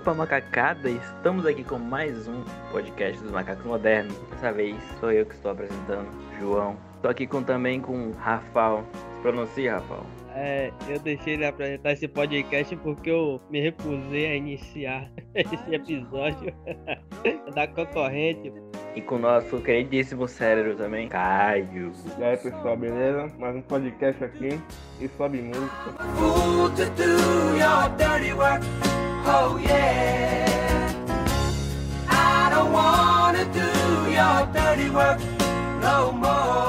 Opa macacada, estamos aqui com mais um podcast dos macacos modernos. Dessa vez sou eu que estou apresentando, João. Estou aqui com, também com Rafael. Se pronuncia, Rafael. É, eu deixei ele apresentar esse podcast porque eu me recusei a iniciar esse episódio da concorrente. E com o nosso queridíssimo cérebro também, Caio. E aí pessoal, beleza? Mais um podcast aqui e sobe música. fool to do your dirty work. Oh yeah. I don't wanna do your dirty work no more.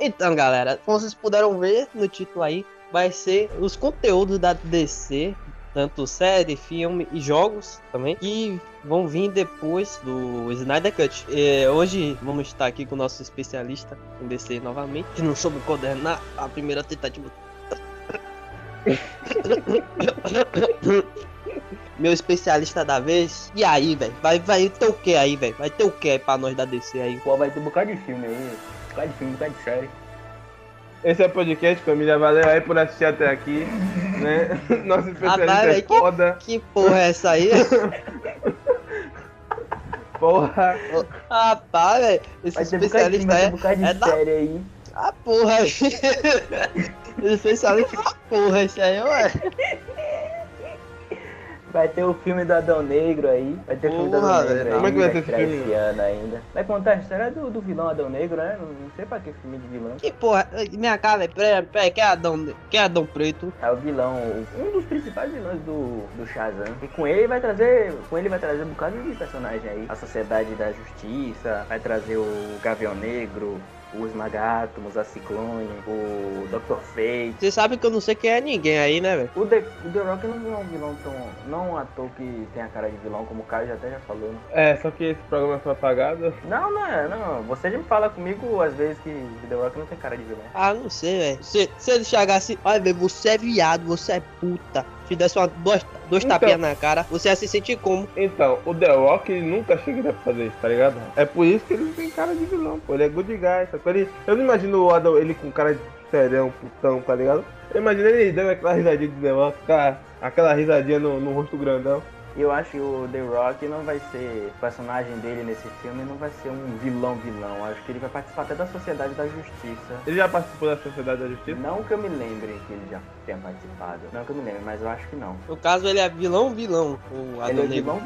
Então, galera, como vocês puderam ver no título aí, vai ser os conteúdos da DC, tanto série, filme e jogos também, que vão vir depois do Snyder Cut. É, hoje vamos estar aqui com o nosso especialista em DC novamente, que não soube coordenar a primeira tentativa. Meu especialista da vez. E aí, velho? Vai, vai ter o que aí, velho? Vai ter o que aí pra nós da DC aí? Pô, vai ter um bocado de filme aí. Um bocado de filme, um bocado de série. Esse é o podcast, família. Valeu aí por assistir até aqui. Né? Nosso especialista Rapaz, é que- foda. Que porra é essa aí? Porra. Rapaz, velho. Esse Vai ter um bocado de filme, especialista vai ter é, um bocado de é da série aí. A porra aí. Esse especialista é da porra, esse aí, ué. Vai ter o filme do Adão Negro aí. Vai ter o filme do Adão Negro aí. Como é que vai ter esse filme? esse ano ainda. Vai contar a história do, do vilão Adão Negro, né? Não, não sei pra que filme de vilão. Que porra? Minha cara, velho. Peraí, peraí, que é Adão, que é Adão Preto? É o vilão, um dos principais vilões do, do Shazam. E com ele vai trazer, com ele vai trazer um bocado de personagem aí. A Sociedade da Justiça, vai trazer o Gavião Negro, o Esmagátomos, a Ciclone, o Dr. Fate. Você sabe que eu não sei quem é ninguém aí, né, velho? O The, o The Rock não é um vilão tão. Não um ator que tem a cara de vilão, como o Caio já até já falou, né? É, só que esse programa foi apagado. Não, não é, não. Você já me fala comigo às vezes que o The Rock não tem cara de vilão. Ah, não sei, velho. Se, se ele chegasse, olha, velho, você é viado, você é puta. Te desse uma, dois, dois Então. tapinhas na cara, você ia se sentir como? Então, o The Rock ele nunca chegaria pra fazer isso, tá ligado? É por isso que ele não tem cara de vilão, pô. Ele é good guy, sacou? Ele, eu não imagino o Adam, ele com cara de serão, putão, tá ligado? Eu imagino ele dando aquela risadinha de The Rock, cara, aquela risadinha no, no rosto grandão. E eu acho que o The Rock não vai ser. O personagem dele nesse filme não vai ser um vilão vilão. Acho que ele vai participar até da Sociedade da Justiça. Ele já participou da Sociedade da Justiça? Não que eu me lembre que ele já tenha participado. Não que eu me lembre, mas eu acho que não. No caso, ele é vilão, vilão, o Adão ele é Negro.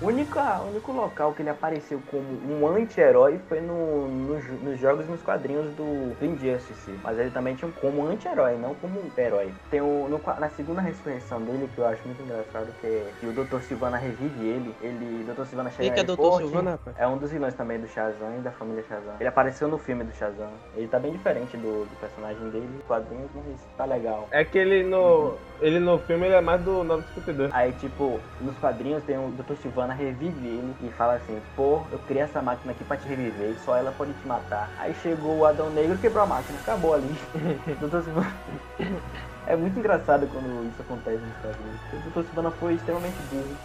O único, local que ele apareceu como um anti-herói foi no, no nos jogos e nos quadrinhos do do Injustice. Mas ele também tinha um como anti-herói, não como um herói. Tem o, no na segunda ressurreição dele, que eu acho muito engraçado, que é que o Dr. Silvana revive ele. Ele, o Dr. Silvana chega que é Dr. "Pô, Silvana? É um dos vilões também do Shazam e da família Shazam. Ele apareceu no filme do Shazam. Ele tá bem diferente do, do personagem dele, quadrinhos, mas tá legal. É que ele no. Ele no filme ele é mais do 952. Aí, tipo, nos quadrinhos tem o Dr. Silvana revive ele e fala assim, pô, eu criei essa máquina aqui pra te reviver, só ela pode te matar. Aí chegou o Adão Negro e quebrou a máquina, acabou ali. Dr. Silvana. É muito engraçado quando isso acontece nos quadrinhos. O Dr. Silvana foi extremamente burro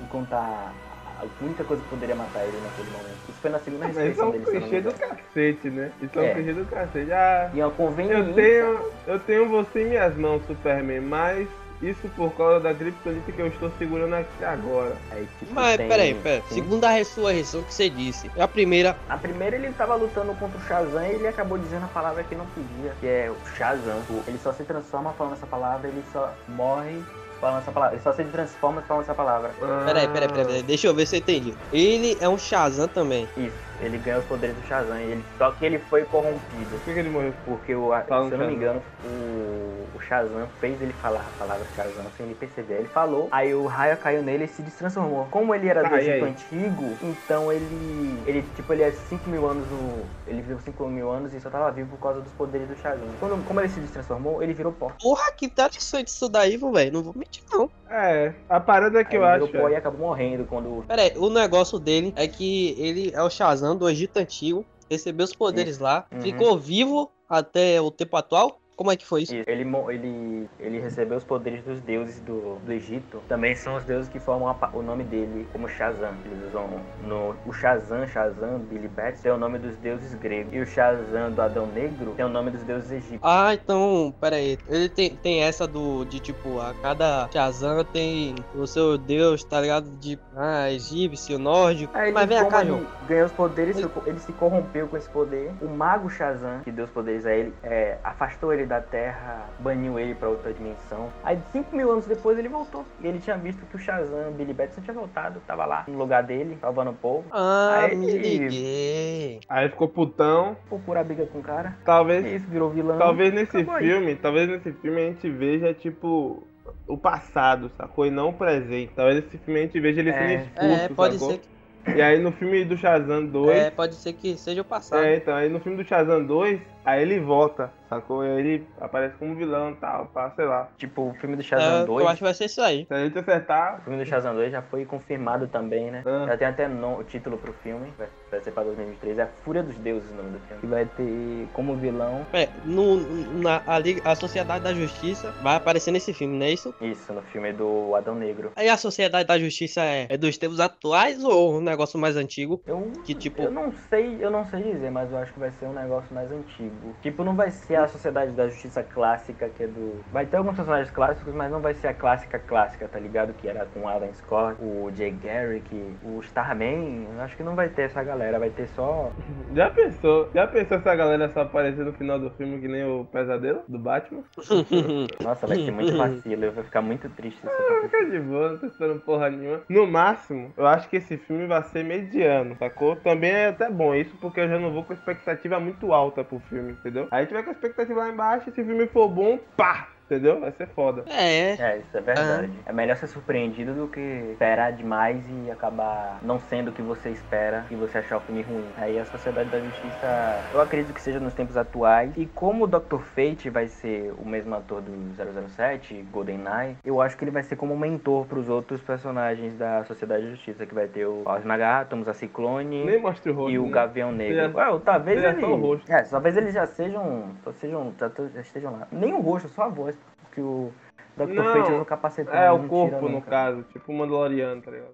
em contar a única coisa que poderia matar ele naquele momento. Isso foi na segunda Mas isso é ressurreição um dele, eu não me clichê do cacete, né? Isso é, É. um clichê do cacete. Ah, E é eu tenho. Eu tenho você em minhas mãos, Superman, mas isso por causa da criptonita que eu estou segurando aqui agora. Aí, tipo, Mas tem- peraí, peraí. Segunda ressurreição que você disse. É a primeira. A primeira ele tava lutando contra o Shazam e ele acabou dizendo a palavra que não podia, que é o Shazam. Ele só se transforma falando essa palavra, ele só morre falando essa palavra. Ele só se transforma falando essa palavra. Peraí, peraí, peraí, peraí. Deixa eu ver se eu entendi. Ele é um Shazam também. Isso, ele ganhou os poderes do Shazam, e ele, só que ele foi corrompido. Por que, que ele morreu? Porque, o, se eu não me Shazam. engano, o, o Shazam fez ele falar a palavra Shazam sem ele perceber. Ele falou, aí o raio caiu nele e se destransformou. Como ele era do Tá, e Egito antigo, então ele. Ele, tipo, ele é 5 mil anos no. Ele viveu 5 mil anos e só tava vivo por causa dos poderes do Shazam. Quando, como ele se destransformou, ele virou pó. Porra, que interessante isso daí, velho. Não vou mentir, não. É, a parada que Aí eu ele acho. virou pó é- e acabou morrendo quando. Pera aí, o negócio dele é que ele é o Shazam do Egito Antigo, recebeu os poderes lá, Uhum. ficou vivo até o tempo atual Como é que foi isso? Ele, ele, ele recebeu os poderes dos deuses do, do Egito. Também são os deuses que formam a o nome dele como Shazam. Eles usam no, o Shazam, Shazam, Billy Bats, tem o nome dos deuses gregos. E o Shazam do Adão Negro tem o nome dos deuses egípcios. Ah, então, pera aí. Ele tem, tem essa do, de tipo, a cada Shazam tem o seu deus, tá ligado? De, ah, egípcio, nórdico. Aí Mas vem cá, ele João. ganhou os poderes, Ele- ele se corrompeu com esse poder. O mago Shazam, que deu os poderes a ele, é, afastou ele da Terra, baniu ele pra outra dimensão. Aí, 5 mil anos depois, ele voltou. E ele tinha visto que o Shazam, Billy Batson, tinha voltado. Tava lá no lugar dele, salvando o povo. Ah, Aí- me liguei. Aí ficou putão. Procura a briga com o cara. Talvez isso, virou vilão. Talvez nesse Acabou aí. filme, talvez nesse filme a gente veja, tipo, o passado, sacou? E não o presente. Talvez nesse filme a gente veja ele É. sendo expulso, É, pode sacou? ser que, E aí no filme do Shazam 2, é, pode ser que seja o passado. é, então, aí no filme do Shazam 2, aí ele volta, sacou? E aí ele aparece como vilão e tal, pá, sei lá. Tipo, o filme do Shazam 2. eu acho que vai ser isso aí. Se a gente acertar, O filme do Shazam 2 já foi confirmado também, né? Ah. Já tem até no- o título pro filme, vai, vai ser pra 2023, é A Fúria dos Deuses o nome do filme. Que vai ter como vilão, É, no, na, a, Liga- a Sociedade da Justiça vai aparecer nesse filme, não é isso? isso, no filme do Adão Negro. Aí a Sociedade da Justiça é, é dos tempos atuais ou um negócio mais antigo? Eu, Que tipo- eu não sei, eu não sei dizer, mas eu acho que vai ser um negócio mais antigo. Tipo, não vai ser a Sociedade da Justiça clássica, que é do. Vai ter alguns personagens clássicos, mas não vai ser a clássica clássica, tá ligado? Que era com o Adam Scott, o Jay Garrick, o Starman. Eu acho que não vai ter essa galera, vai ter só. já pensou? Já pensou essa galera só aparecer no final do filme que nem o pesadelo do Batman? Nossa, vai ser muito vacilo, eu vou ficar muito triste Ah, acontecer. Fica de boa, não tô esperando porra nenhuma. No máximo, eu acho que esse filme vai ser mediano, sacou? Também é até bom isso, porque eu já não vou com expectativa muito alta pro filme, entendeu? Aí vai com a expectativa lá embaixo, se o filme for bom, pá! Entendeu? Vai ser foda. É, É, isso é verdade. É melhor ser surpreendido do que esperar demais e acabar não sendo o que você espera e você achar o filme ruim. Aí a Sociedade da Justiça, eu acredito que seja nos tempos atuais. E como o Dr. Fate vai ser o mesmo ator do 007, GoldenEye, eu acho que ele vai ser como um mentor pros outros personagens da Sociedade da Justiça, que vai ter o Osnagátomos, a Ciclone Nem mostra o rosto. e o né? Gavião Negro. Ele é- Ué, talvez ele é ele... só o rosto. É, talvez eles já sejam, só sejam, já estejam lá. Nem o rosto, só a voz, porque o Dr. Não, Fate usa o capacetão. É, o não corpo, tira no nunca. caso. Tipo o Mandaloriano, tá ligado?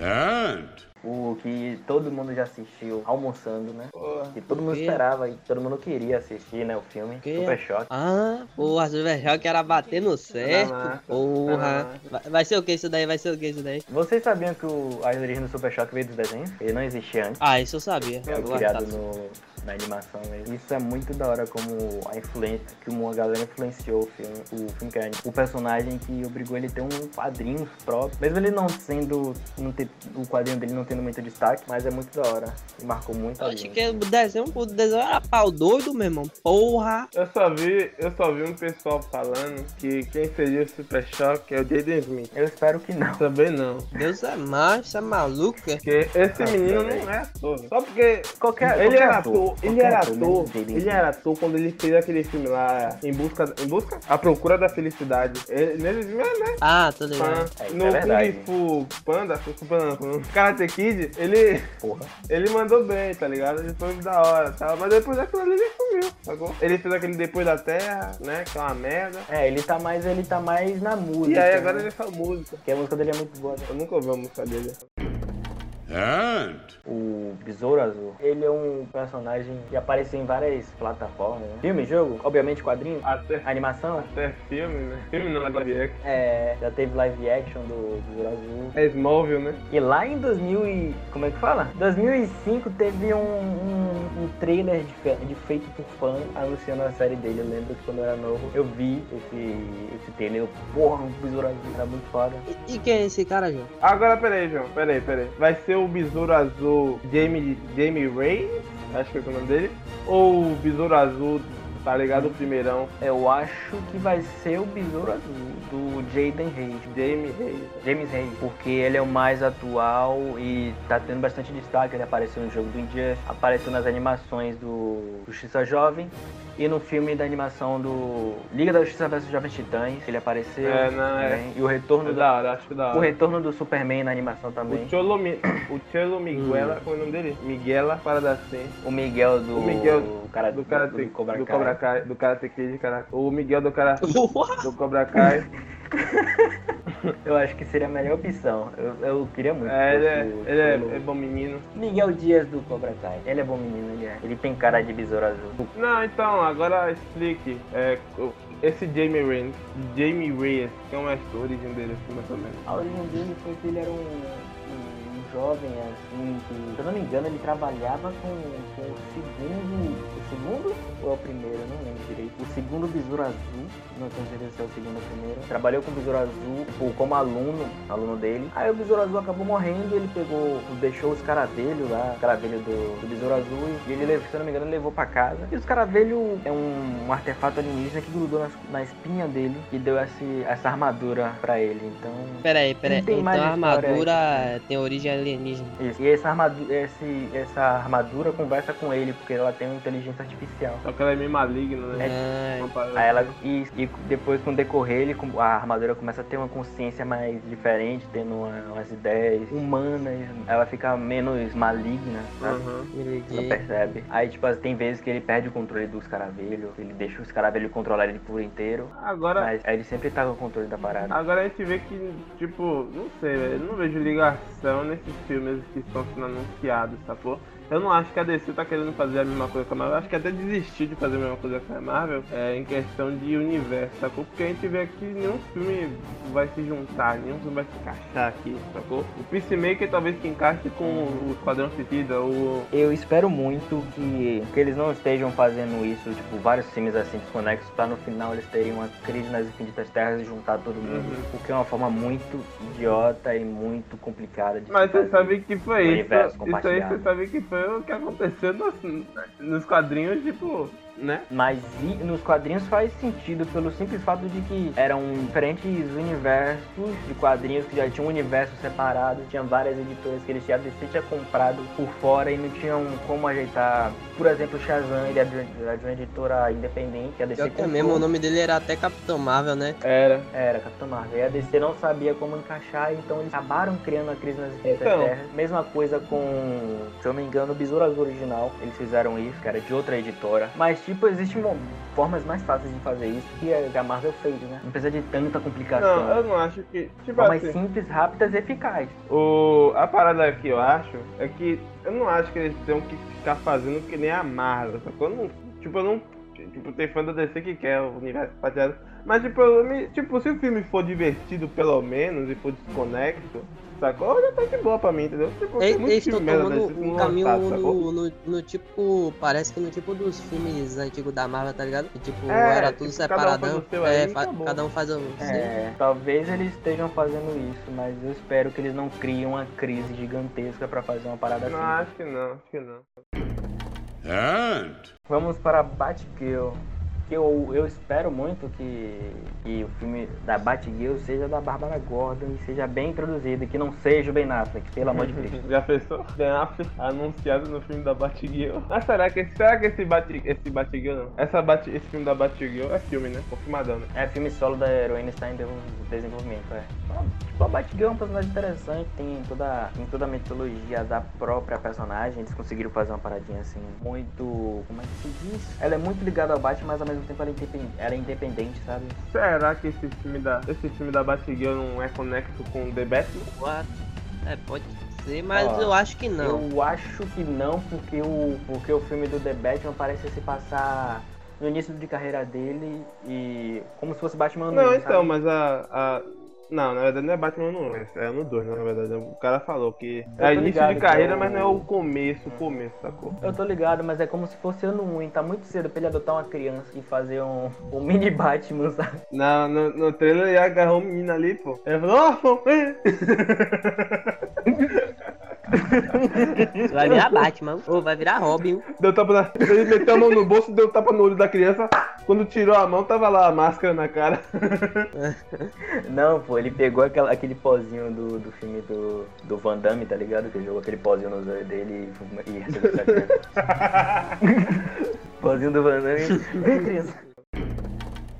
And O que todo mundo já assistiu almoçando, né? Porra. Que todo mundo quê? esperava e todo mundo queria assistir, né? O filme. quê? Super Choque. Ah, porra, Super Choque era bater no certo. massa. Porra. Tá Vai, vai ser o que isso daí? Vai ser o que isso daí? Vocês sabiam que o, a origem do Super Choque veio dos desenhos? Ele não existia antes. Ah, isso eu sabia. Foi Agora criado tá. no, na animação mesmo. Isso é muito da hora como a influência, que uma galera influenciou o filme, o filme que é o personagem que obrigou ele a ter um quadrinho próprio. Mesmo ele não sendo, não ter, o quadrinho dele não tendo muito destaque, mas é muito da hora. E marcou muito Eu a achei gente. que o desenho, o desenho era pau doido, meu irmão. Porra. Eu só vi, eu só vi um pessoal falando que quem seria o Super Choque é o Jaden Smith. Eu espero que não. Também não. Deus é mais, isso é maluco. é? Porque esse Nossa, menino velho. não é ator. Só porque Qualquer, ele qualquer era ator, ele qualquer era ator, né? Ele era ator quando ele fez aquele filme lá, Em Busca, em busca? A Procura da Felicidade. Ele, nele, né? Ah, tô ligado. É, isso no é. Kung Fu Panda, Kung Fu Panda, no Karate Kid, ele, Porra. ele mandou bem, tá ligado? Ele foi da hora, tá? Mas depois daquilo ali ele sumiu, sacou? Ele fez aquele Depois da Terra, né? Que é uma merda. É, ele tá mais, ele tá mais na música. E aí agora né? ele é só música. Porque a música dele é muito boa. né? Eu nunca ouvi a música dele. And O Besouro Azul, ele é um personagem que apareceu em várias plataformas. Né? Filme, jogo, obviamente quadrinho, Até, animação. até filme, né? Filme não é live action. É, já teve live action do Besouro Azul. É Smallville, né? E lá em 2000 e... como é que fala? 2005 teve um, um, um trailer de, fe- de feito por fã anunciando a série dele. Eu lembro que quando eu era novo, eu vi esse, esse trailer. Eu, porra, o Besouro Azul era muito foda. E, e quem é esse cara, João? Agora, peraí, João, peraí, peraí. Vai ser o Besouro Azul Jamie, Jamie Ray? Acho que é o nome dele. Ou o Besouro Azul, tá ligado? O primeirão, Eu acho que vai ser o Besouro Azul do Jaden Reis. Jamie Ray. James Reis, porque ele é o mais atual e tá tendo bastante destaque. Ele apareceu no jogo do Injustice, apareceu nas animações do Justiça Jovem E no filme da animação do Liga da Justiça vs Jovens Titãs, ele apareceu. É, não, é. E o retorno É do, da hora, acho da o hora. retorno do Superman na animação também. O Cholo, Mi- o Cholo Miguela, qual é o nome dele? Miguela Parada assim. O Miguel do O Miguel o cara Do cara do, Cobra do Kai. Cobra Kai, do Karate Kid, cara. O Miguel do cara do Cobra Kai. Eu acho que seria a melhor opção. Eu, eu queria muito. É, ele é, o ele é, é bom menino. Miguel Dias do Cobra Kai. Ele é bom menino, ele é. Ele tem cara de besouro azul. Não, então, agora explique. É, esse Jamie Reyes, Jamie Reyes, que é uma origem dele, assim, mais ou menos. A origem dele foi que ele era um jovem, assim, que, se eu não me engano, ele trabalhava com, com o segundo. Segundo ou é o primeiro? Não lembro direito. O segundo besouro azul. Não tenho certeza se é o segundo ou o primeiro. Trabalhou com o besouro azul, tipo, como aluno, aluno dele. Aí o besouro azul acabou morrendo ele pegou, deixou os caravelhos lá, o caravelho do, do besouro azul, e ele, se eu não me engano, levou pra casa. E os caravelhos é um, um artefato alienígena que grudou nas- na espinha dele e deu esse, essa armadura pra ele. Então, Peraí, peraí. Então a armadura tem origem alienígena. Isso. E essa armadura, esse, essa armadura conversa com ele, porque ela tem uma inteligência artificial. Só que ela é meio maligna, né? Uma parada Aí ela, assim. e, e depois, com o decorrer, ele, a armadura começa a ter uma consciência mais diferente, tendo uma- umas ideias humanas. Ela fica menos maligna, sabe? Não liguei. percebe. Aí, tipo, tem vezes que ele perde o controle dos caravelhos, ele deixa os caravelhos controlar ele por inteiro. Agora, Mas aí ele sempre tá com o controle da parada. agora a gente vê que, tipo, não sei, velho. Eu não vejo ligação nesses filmes que estão sendo anunciados, sacou? Eu não acho que a DC tá querendo fazer a mesma coisa com a Marvel. Eu acho que até desistiu de fazer a mesma coisa com a Marvel é, em questão de universo, sacou? Porque a gente vê aqui nenhum filme vai se juntar, nenhum filme vai se encaixar aqui, sacou? O Peacemaker talvez que encaixe com o Esquadrão Suicida, o. Eu espero muito que, que eles não estejam fazendo isso, tipo, vários filmes assim desconexos, pra no final eles terem uma crise nas infinitas terras e juntar todo mundo. Uhum. Porque é uma forma muito idiota e muito complicada de Mas você sabe que foi isso. Isso aí você sabe que foi o que aconteceu nos, nos quadrinhos, tipo, né? Mas nos quadrinhos faz sentido pelo simples fato de que eram diferentes universos de quadrinhos que já tinham um universo separado, tinha várias editoras que eles tinham, a DC tinha comprado por fora e não tinham como ajeitar. Por exemplo, o Shazam, ele é de é de uma editora independente, a DC que é comprou. mesmo, o nome dele era até Capitão Marvel, né? Era. Era, Capitão Marvel. E a DC não sabia como encaixar, então eles acabaram criando a crise nas Então. Terras. Mesma coisa com, se eu não me engano, o Besouro Azul original. Eles fizeram isso, que era de outra editora. Mas, tipo, existem formas mais fáceis de fazer isso que a Marvel fez, né? Não precisa de tanta complicação. Não, eu não acho que. Tipo Formas assim, simples, rápidas e eficazes. o, a parada que eu acho é que eu não acho que eles tenham que ficar fazendo que nem a Marvel, sacou? Não, tipo, eu não. Tipo, tem fã da DC que quer o universo compartilhado. Mas, tipo, me- tipo, se o filme for divertido, pelo menos, e for desconexo, sacou? Já tá de boa pra mim, entendeu? Tipo, tem Eles muito estão tomando um não caminho sacou? no, no, no tipo. Parece que no tipo dos filmes antigos da Marvel, tá ligado? Que tipo, É, era tudo tipo, cada um faz separadão. o seu é, aí acabou. cada um faz o. É, talvez eles estejam fazendo isso, mas eu espero que eles não criem uma crise gigantesca pra fazer uma parada Não, assim. acho que não, acho que não. And Vamos para Batgirl. Que eu, eu espero muito que, que o filme da Batgirl seja da Bárbara Gordon e seja bem introduzido, e que não seja o Ben Affleck, pelo amor de Deus. Já pensou? Ben Affleck anunciado no filme da Batgirl. Mas será que, será que esse, Bat, esse Batgirl não? Essa Bat, esse filme da Batgirl é filme, né? Confirmadão, né? É filme solo da heroína está em desenvolvimento, é. A Batgirl é um personagem interessante, tem toda, tem toda a mitologia da própria personagem, eles conseguiram fazer uma paradinha assim, muito. Como é que se diz? Ela é muito ligada ao Batman, mas ao mesmo tempo ela é independente, ela é independente sabe? Será que esse filme da, esse filme da Batgirl não é conexo com The Batman? What? É, pode ser, mas Ó, eu acho que não. Eu acho que não, porque o, porque o filme do The Batman parece se passar no início de carreira dele e como se fosse Batman Não, novo, então, sabe? mas a, a. Não, na verdade não é Batman no 1, é no 2, na verdade. O cara falou que Eu é início ligado de que carreira, é o- mas não é o começo, o começo, sacou? Eu tô ligado, mas é como se fosse ano 1, tá muito cedo pra ele adotar uma criança e fazer um, um mini Batman, sabe? Na, no, no trailer ele agarrou um menino ali, pô. Ele falou, oh, Vai virar Batman, ou vai virar Robin. Deu tapa na... Ele meteu a mão no bolso, deu tapa no olho da criança. Quando tirou a mão, tava lá a máscara na cara. Não, pô, ele pegou aquela, aquele pozinho do, do filme do, do Van Damme, tá ligado? Que ele jogou aquele pozinho nos olhos dele e, e recebeu. Pozinho do Van Damme. Vem, criança.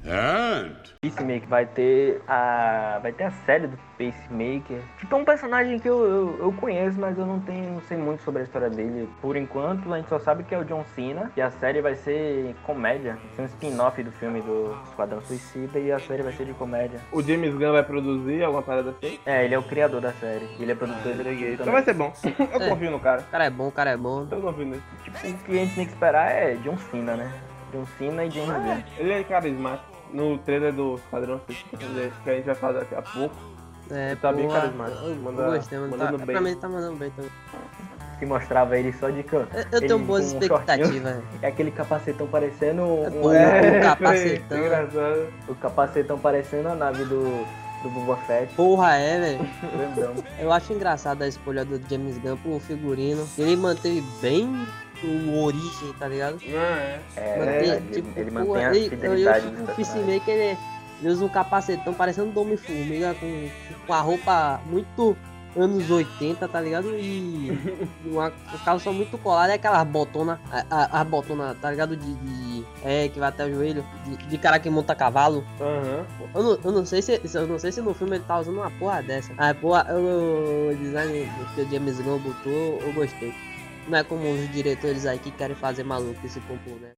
And Peacemaker vai ter a. Vai ter a série do Pacemaker. Tipo, é um personagem que eu, eu, eu conheço, mas eu não tenho. não sei muito sobre a história dele. Por enquanto, a gente só sabe que é o John Cena. E a série vai ser comédia. Vai ser um spin-off do filme do Esquadrão Suicida e a série vai ser de comédia. O James Gunn vai produzir alguma parada assim? É, ele é o criador da série. Ele é produtor executivo Então também. vai ser bom. Eu É. confio no cara. O cara é bom, o cara é bom. Eu confio nele. Tipo, o que a gente tem que esperar é John Cena, né? John Cena e James Gunn. Ele é carismático. No trailer do Esquadrão Suicida, que a gente vai falar daqui a pouco. É, Tá bem carismático. Manda- gostei, mano. Tá, mandando bem. pra mim tá mandando bem também. Que mostrava ele só de canto. Eu, eu tenho boas um expectativas. É aquele capacetão parecendo um, É, pô, É, o capacetão. foi engraçado. o capacetão parecendo a nave do do Boba Fett. Porra, é, velho. Eu acho engraçado a escolha do James Gunn pro figurino. Ele manteve bem o origem, tá ligado? É. É, Mantém, ele, tipo, ele mantém a ele- eu- fidelidade eu, dos o personagens. Peacemaker, ele, ele usa um capacetão parecendo um Homem-Formiga com, com a roupa muito anos 80, tá ligado? E uma calça muito colada, é aquelas botona, a, a, a botona, tá ligado? De, de- é, que vai até o joelho, de, de cara que monta cavalo. Aham. Eu não, eu não sei se eu não sei se no filme ele tá usando uma porra dessa. Ah, porra, eu- o design que o James Gunn botou, eu gostei. Não é como os diretores aí que querem fazer maluco esse pompom, né?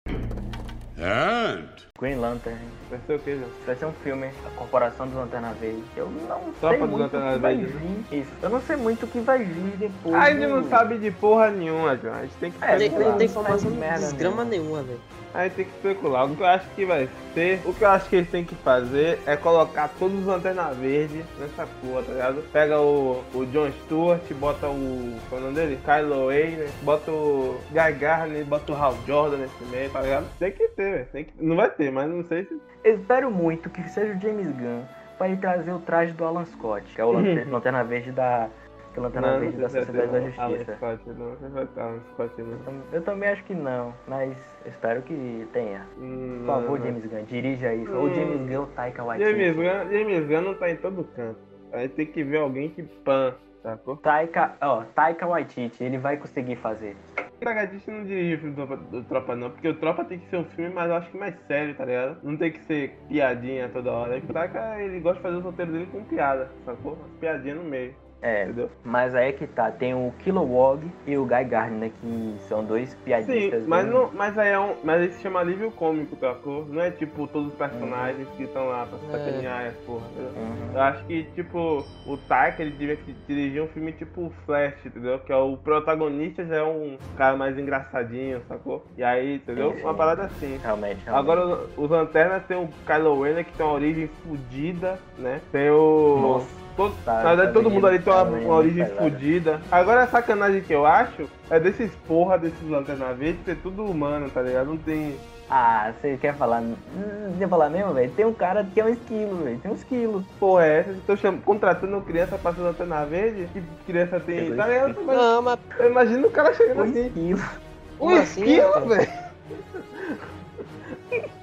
and Green Lantern. Vai ser o que, João? Vai ser um filme, A Corporação dos Lanterna Verde. Eu não Tropa sei muito o que vai Verde, vir. Isso. Eu não sei muito o que vai vir depois. A gente não do- sabe de porra nenhuma, João. A gente tem que É, não tem não informação merda desgrama nenhuma, velho. A gente tem que especular. O que eu acho que vai ser, o que eu acho que eles têm que fazer é colocar todos os Lanterna Verde nessa porra, tá ligado? Pega o, o John Stewart, bota o. Qual é o nome dele? Kylo Ray, né? Bota o Guy Garner, bota o Hal Jordan nesse meio, tá ligado? Tem que ter, velho. Tem que- Não vai ter, mas não sei se. Espero muito que seja o James Gunn para ele trazer o traje do Alan Scott, que é o Lanter- Lanterna Verde da. Que é o Lanterna Verde da sei se vai Sociedade da um Alan Justiça. Scott, não. Não vai ter Alan Scott, não. Eu- também acho que não, mas espero que tenha. Hum, Por favor, não. James Gunn, dirija isso. Ou Hum. James Gunn ou Taika Waititi. James Gunn, James Gunn não tá em todo canto. A gente tem que ver alguém que pan, sacou? Taika, ó, Taika Waititi, ele vai conseguir fazer. Tagatista não dirige o filme do, Tropa não, porque o Tropa tem que ser um filme, mas eu acho que mais sério, tá ligado? Não tem que ser piadinha toda hora. O Taika, ele gosta de fazer o roteiro dele com piada, sacou? Umas piadinhas no meio, É, entendeu? mas aí é que tá, tem o Kilowog e o Guy Gardner, né, que são dois Sim, piadistas. mas, bem- não, mas aí é um. Mas ele se chama alívio cômico, sacou? Não é tipo todos os personagens que estão lá pra É. sacanear as porra, entendeu? Uhum. Eu acho que, tipo, o Taika, ele devia que dirigir um filme tipo o Flash, entendeu? Que é o protagonista já é um cara mais engraçadinho, sacou? E aí, entendeu? Sim, sim. Uma parada assim. Realmente, realmente. Agora, os Lanternas tem o Kylo Ren, né, que tem uma origem fodida, né? Tem o... Nossa. Todo, Tá, na verdade, tá todo mundo ali tem uma, tá uma origem pesado. fodida. Agora, a sacanagem que eu acho é desses porra, desses Lanterna Verde, ser tudo humano, tá ligado? Não tem... Ah, você quer falar. Hum, Quer falar mesmo, velho? Tem um cara que é um esquilo, velho. Tem um esquilo. Porra, é essa? Estão cham... contratando criança pra ser Lanterna Verde? Que criança tem... Tá ligado? Não, mas Eu imagino o cara chegando Um assim... esquilo. Um Como assim, esquilo, velho!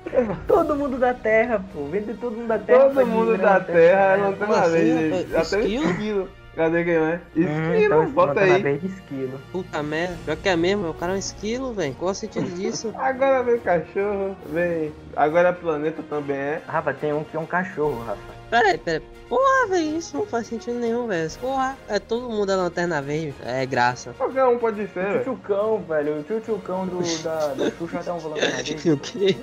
Todo mundo da Terra, pô. Vende todo mundo da Terra. Todo mundo da Terra é né? Lanterna assim, Verde. rapaz? Até o Esquilo? Cadê quem é? Hum, Esquilo, então, bota aí. Verde esquilo. puta merda. Pior que é mesmo, o cara é um esquilo, velho. Qual o sentido disso? Agora vem cachorro, vem. Agora planeta também é. Rafa, tem um que é um cachorro, Rafa. Pera aí, pera aí. Porra, velho, isso não faz sentido nenhum, velho. Porra, é todo mundo é lanterna verde. É graça. Qualquer um pode ser, O velho. tchutchucão, velho. O tchutchucão do, da, da Xuxa tem um Lanterna Verde. O quê?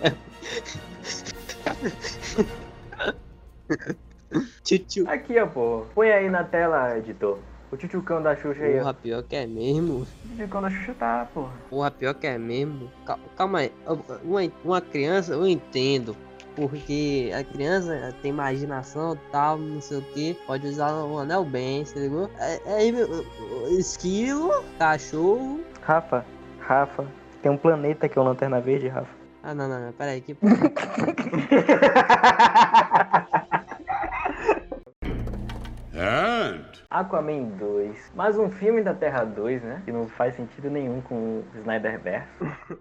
Tchutchu. Aqui, ó, pô. Põe aí na tela, editor. O tchutchucão da Xuxa aí, ó. Porra, pior que é mesmo. O tchutchucão da Xuxa tá, porra. Porra, pior que é mesmo. Cal- Calma aí. Uma, uma criança, eu entendo. Porque a criança tem imaginação tal, não sei o que. Pode usar o anel bem, você ligou? É- Aí, meu, esquilo, cachorro. Rafa, Rafa. Tem um planeta que é o Lanterna Verde, Rafa. Ah, não, não, não. Pera aí. Que... and Aquaman 2. Mais um filme da Terra 2, né? Que não faz sentido nenhum com o Snyderverse.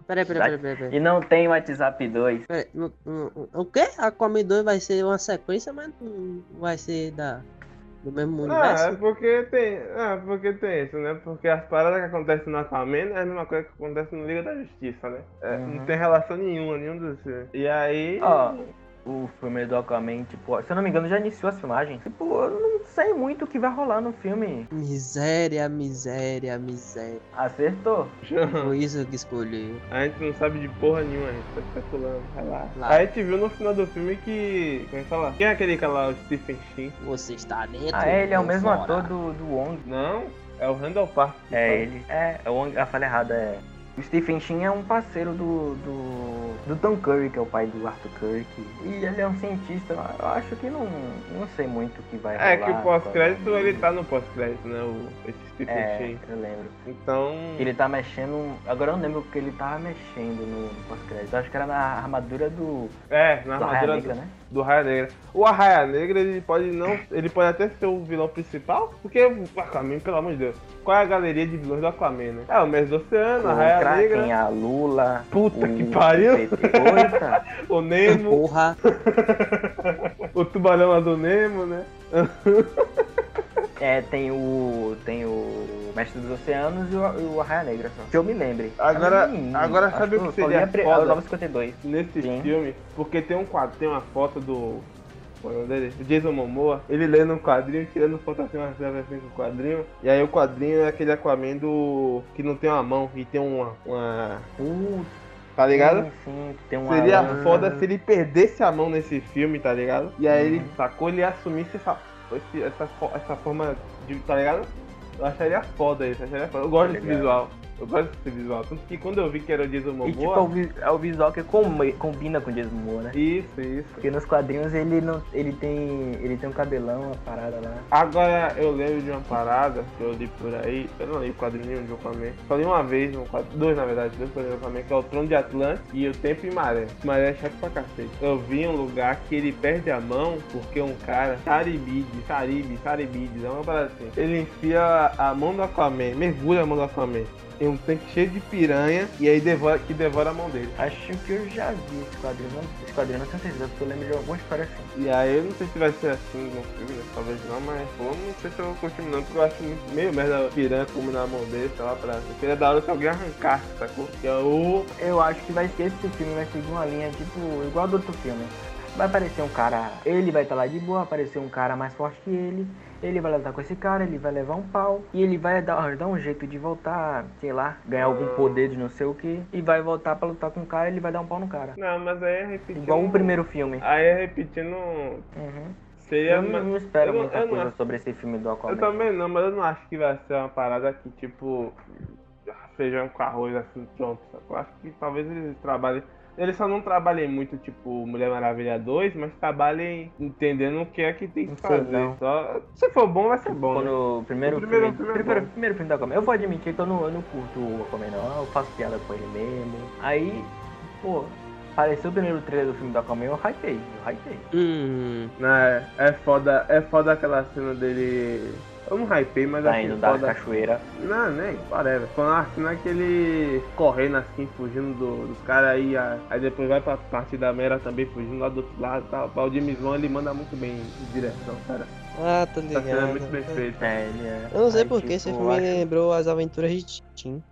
Pera aí, pera aí, pera aí, pera aí, pera aí. E não tem WhatsApp 2. Pera aí, não- não- O quê? Aquaman 2 vai ser uma sequência, mas não vai ser da. Do mesmo Ah, é universo. porque tem. Ah, porque tem isso, né? Porque as paradas que acontecem no Aquaman é a mesma coisa que acontece no Liga da Justiça, né? É, Uhum. Não tem relação nenhuma, nenhum dos. E aí. Ó, o filme do Aquaman, tipo, se eu não me engano, já iniciou as filmagens. Tipo, eu não sei muito o que vai rolar no filme. Miséria, miséria, miséria. Acertou. Foi isso que escolhi. A gente não sabe de porra nenhuma, a gente tá especulando, relaxa. Lá. A gente viu no final do filme que. Como é que fala? Quem é aquele cara lá, o Stephen Shin? Você está dentro. Ah, é, ele é o mesmo fora? ator do, do Wong. Não, é o Randall Park. que É fala. ele. É, é o Wong, a falha errada é. O Stephen Shin é um parceiro do, do, do Tom Curry, que é o pai do Arthur Curry. que- e ele é um cientista. Eu acho que não, não sei muito o que vai rolar. É que o pós-crédito ele tá no pós-crédito, né? O, esse É, Shin. eu lembro. Então. Ele tá mexendo. Agora eu não lembro o que ele tava mexendo no pós-crédito. Eu Acho que era na armadura do. É, na do Arraia armadura Negra, do, né? do Raia Negra. O Arraia Negra, ele pode não. Ele pode até ser o vilão principal, porque o Aquaman, pelo amor de Deus. Qual é a galeria de vilões do Aquaman, né? É o Mês do Oceano, a O Raia Kraken, Negra, a Lula. Puta o que pariu. O Nemo, Porra. o tubarão lá do Nemo, né? É, tem o. Tem o Mestre dos Oceanos e o, o Arraia Negra só. Que eu me lembre. Agora- agora sabe o que seria pre- foda? a 952. Nesse Sim. filme, porque tem um quadro, tem uma foto do. qual é o nome dele? O Jason Momoa, ele lendo um quadrinho, tirando foto assim, uma selfie assim com o quadrinho. E aí o quadrinho é aquele Aquaman do. que não tem uma mão e tem uma. uma Putz, tá ligado? sim, sim, tem uma Seria lã. foda se ele perdesse a mão nesse filme, tá ligado? E aí ele Uhum. sacou, ele assumisse essa, esse- essa, essa forma de. tá ligado? Eu acharia foda isso, acharia foda. Eu gosto desse Legal. visual. Eu gosto desse visual. Tanto que quando eu vi que era o Jason Momoa. E tipo, é o, vi- é o visual que com- combina com o Jason Momoa, né? Isso, isso. Porque nos quadrinhos ele não. ele tem. ele tem um cabelão, uma parada lá. Agora eu lembro de uma parada que eu li por aí, eu não li o quadrinho de Aquaman. Só li uma vez, um quadro, dois na verdade, dois quadrinhos do Aquaman, que é o Trono de Atlante e o Tempo e Maré. Maré é chato pra cacete. Eu vi um lugar que ele perde a mão porque um cara, Caribide, Caribe, Caribide, é uma parada assim. Ele enfia a mão do Aquaman, mergulha a mão do Aquaman em um tanque cheio de piranha e aí devora, que devora a mão dele. Acho que eu já vi esse quadrinho. Não, esse quadrinho não tenho certeza, porque eu lembro de alguma história assim. E aí eu não sei se vai ser assim no filme, né? talvez não, mas pô, não sei se eu vou continuar não, porque eu acho muito meio merda a piranha comendo na mão dele, sei lá, pra. Seria da hora se alguém arrancasse, sacou? Que é. Eu acho que vai ser esse filme, vai seguir uma linha tipo igual do outro filme. Vai aparecer um cara, ele vai estar lá de boa, aparecer um cara mais forte que ele, ele vai lutar com esse cara, ele vai levar um pau, e ele vai dar, dar um jeito de voltar, sei lá, ganhar algum poder de não sei o que, e vai voltar pra lutar com o cara, ele vai dar um pau no cara. Não, mas aí é repetindo. Igual o primeiro filme. Aí é repetindo. Uhum. Seria. Eu não, não espero eu não- muita não coisa acho- sobre esse filme do Aquaman. Eu também não, mas eu não acho que vai ser uma parada que tipo. Feijão com arroz assim, pronto. Eu acho que talvez eles trabalhem. Eles só não trabalhem muito, tipo, Mulher Maravilha 2, mas trabalhem entendendo o que é que tem que fazer. Só, se for bom, vai ser bom. né? Quando o primeiro, O primeiro- filme, primeiro primeiro, bom. primeiro filme do Aquaman, eu vou admitir que eu não, eu não curto o Aquaman não, eu faço piada com ele mesmo. Aí, pô, apareceu o primeiro trailer do filme do Aquaman, eu hypei, eu hypei. Hum. É, é foda, é foda aquela cena dele. Eu não hypei, mas Tá achei indo da cachoeira. Não, nem, whatever. Quando a cena que ele correndo assim, fugindo do- dos caras aí, aí depois vai pra parte da Mera também fugindo lá do outro lado e tal. O James Wan ele manda muito bem de direção, cara. Ah, tô Essa cena é muito ligado. bem feita. É, ele é. Eu não sei porque tipo, esse filme acho- lembrou as aventuras de Tim.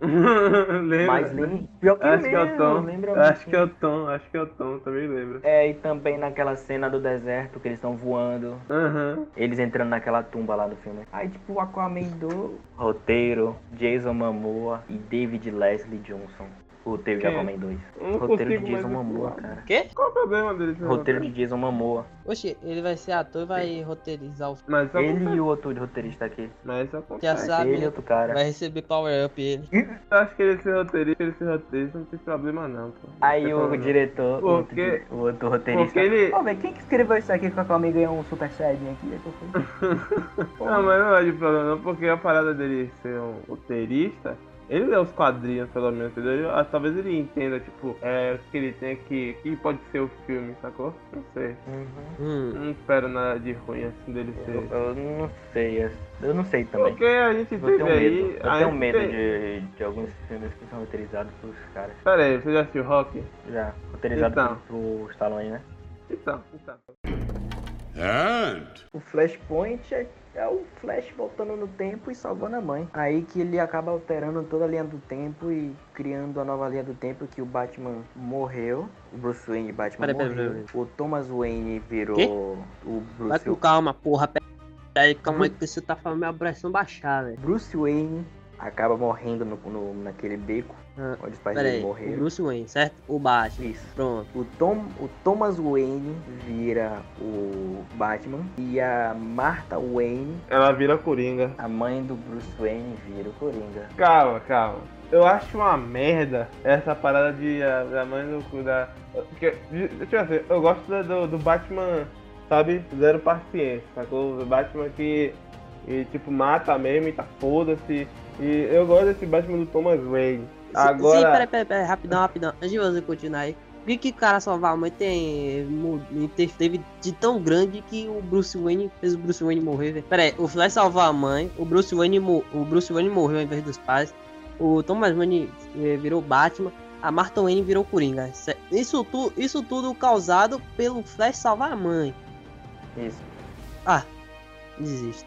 Lembra? Mas nem. Pior que Acho que é o Tom. lembra Acho que é o Tom, acho que é o Tom, também lembro. É, e também naquela cena do deserto que eles estão voando, Aham. eles entrando naquela tumba lá do filme. Aí, tipo, o Aquaman do roteiro, Jason Momoa e David Leslie Johnson. O roteiro de Quem é? Aquaman 2. Eu não Roteiro de Jason Momoa, cara. Quê? Qual o problema dele? Roteiro de Jason Momoa. Oxe, ele vai ser ator e vai roteirizar o filme. Ele acontece. e o outro roteirista aqui. Mas isso Já acontece. sabe, Ele e né? outro cara. Vai receber power up ele. Eu acho que ele ser roteirista, ele ser roteirista não tem problema não, pô. Não Aí o problema. diretor, o outro, Porque- o outro roteirista. porque ele- Ô, velho, quem que escreveu isso aqui que o Aquaman ganhou um Super Saiyajin aqui? Não, mas não é de problema não, porque a parada dele ser um roteirista, ele lê os quadrinhos pelo menos, entendeu? Ah, talvez ele entenda, tipo, é, o que ele tem aqui, o que pode ser o filme, sacou? Não sei. Uhum. Hum. Não espero nada de ruim assim dele Eu, ser. eu não sei, eu não sei também. Porque a gente Eu tenho aí. medo, eu a tenho medo tem- de, de alguns filmes que são roteirizados pelos caras. Pera aí, você já assistiu Rock? Já, roteirizado Então. pro Stallone, né? Então, então. And O Flashpoint é É o Flash voltando no tempo e salvando a mãe. Aí que ele acaba alterando toda a linha do tempo e criando a nova linha do tempo que o Batman morreu. O Bruce Wayne e Batman Peraí, peraí, morreu. peraí. O Thomas Wayne virou Quê? o Vai Bruce com calma, porra. Pera aí, calma aí que você tá falando minha pressão baixar, velho. Bruce Wayne acaba morrendo no, no- naquele beco Ah, onde os pais dele aí, o morreram. Bruce Wayne, certo? O Batman. Isso. Pronto. O, Tom, o Thomas Wayne vira o Batman e a Martha Wayne, Ela vira Coringa. a mãe do Bruce Wayne, vira o Coringa. Calma, calma. Eu acho uma merda essa parada de a, da mãe do. Da, porque, de- deixa eu ver, eu gosto do, do Batman, sabe? Zero paciência, sacou? O Batman que, e, tipo, mata mesmo e tá foda-se. E eu gosto desse Batman do Thomas Wayne. Sim, Agora. Sim, peraí, peraí, peraí, rapidão, rapidão. Antes de você continuar aí. Por que, que o cara salvar a mãe tem, teve de tão grande que o Bruce Wayne fez o Bruce Wayne morrer, velho? Pera aí, o Flash salvar a mãe, o Bruce Wayne, o Bruce Wayne morreu ao invés dos pais, o Thomas Wayne eh, virou Batman, a Martha Wayne virou Coringa. Isso- tu, isso tudo causado pelo Flash salvar a mãe. Isso. Desisto.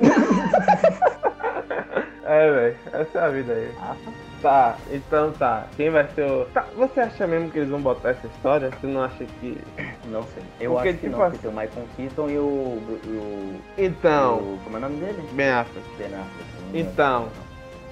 É, velho, essa é a vida aí. Rafa? Tá, então tá. Quem vai ser o. Tá, você acha mesmo que eles vão botar essa história? Você não acha que. Não sei. Eu Porque, acho que tipo não, assim- porque o Michael Keaton e o... e o, Então, o como é o nome dele? bem Affleck. Ben Affleck. Então.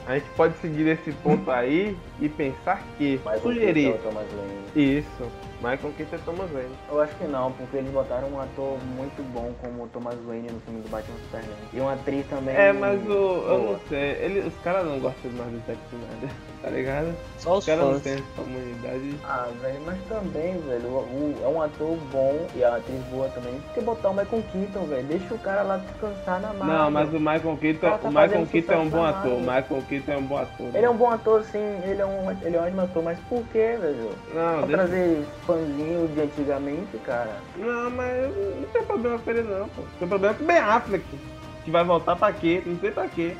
A gente pode seguir esse ponto aí e pensar que. Michael Sugerir. Keaton, Wayne. Isso. Michael Keaton é Thomas Wayne. Eu acho que não, porque eles botaram um ator muito bom como o Thomas Wayne no filme do Batman Superman. E uma atriz também. É, mas o. Eu boa. não sei. Ele, os caras não gostam mais do Zack Snyder, tá ligado? Só Os caras não fãs. têm comunidade. Ah, velho, mas também, velho, o, o- é um ator bom e a atriz boa também. Por que botar o Michael Keaton, velho? Deixa o cara lá descansar na Marvel. Não, mas o Michael Keaton. cara tá o Michael Keaton é um bom ator. O. Michael Keaton é um bom ator. Ele é um bom ator, sim, ele é um, ele é um ótimo ator, mas por que, velho? Não, Pra deixa... trazer fãzinho de antigamente, cara. não, mas não tem problema com ele não, pô. Tem problema com o Ben Affleck. Que vai voltar pra quê? Não sei pra quê.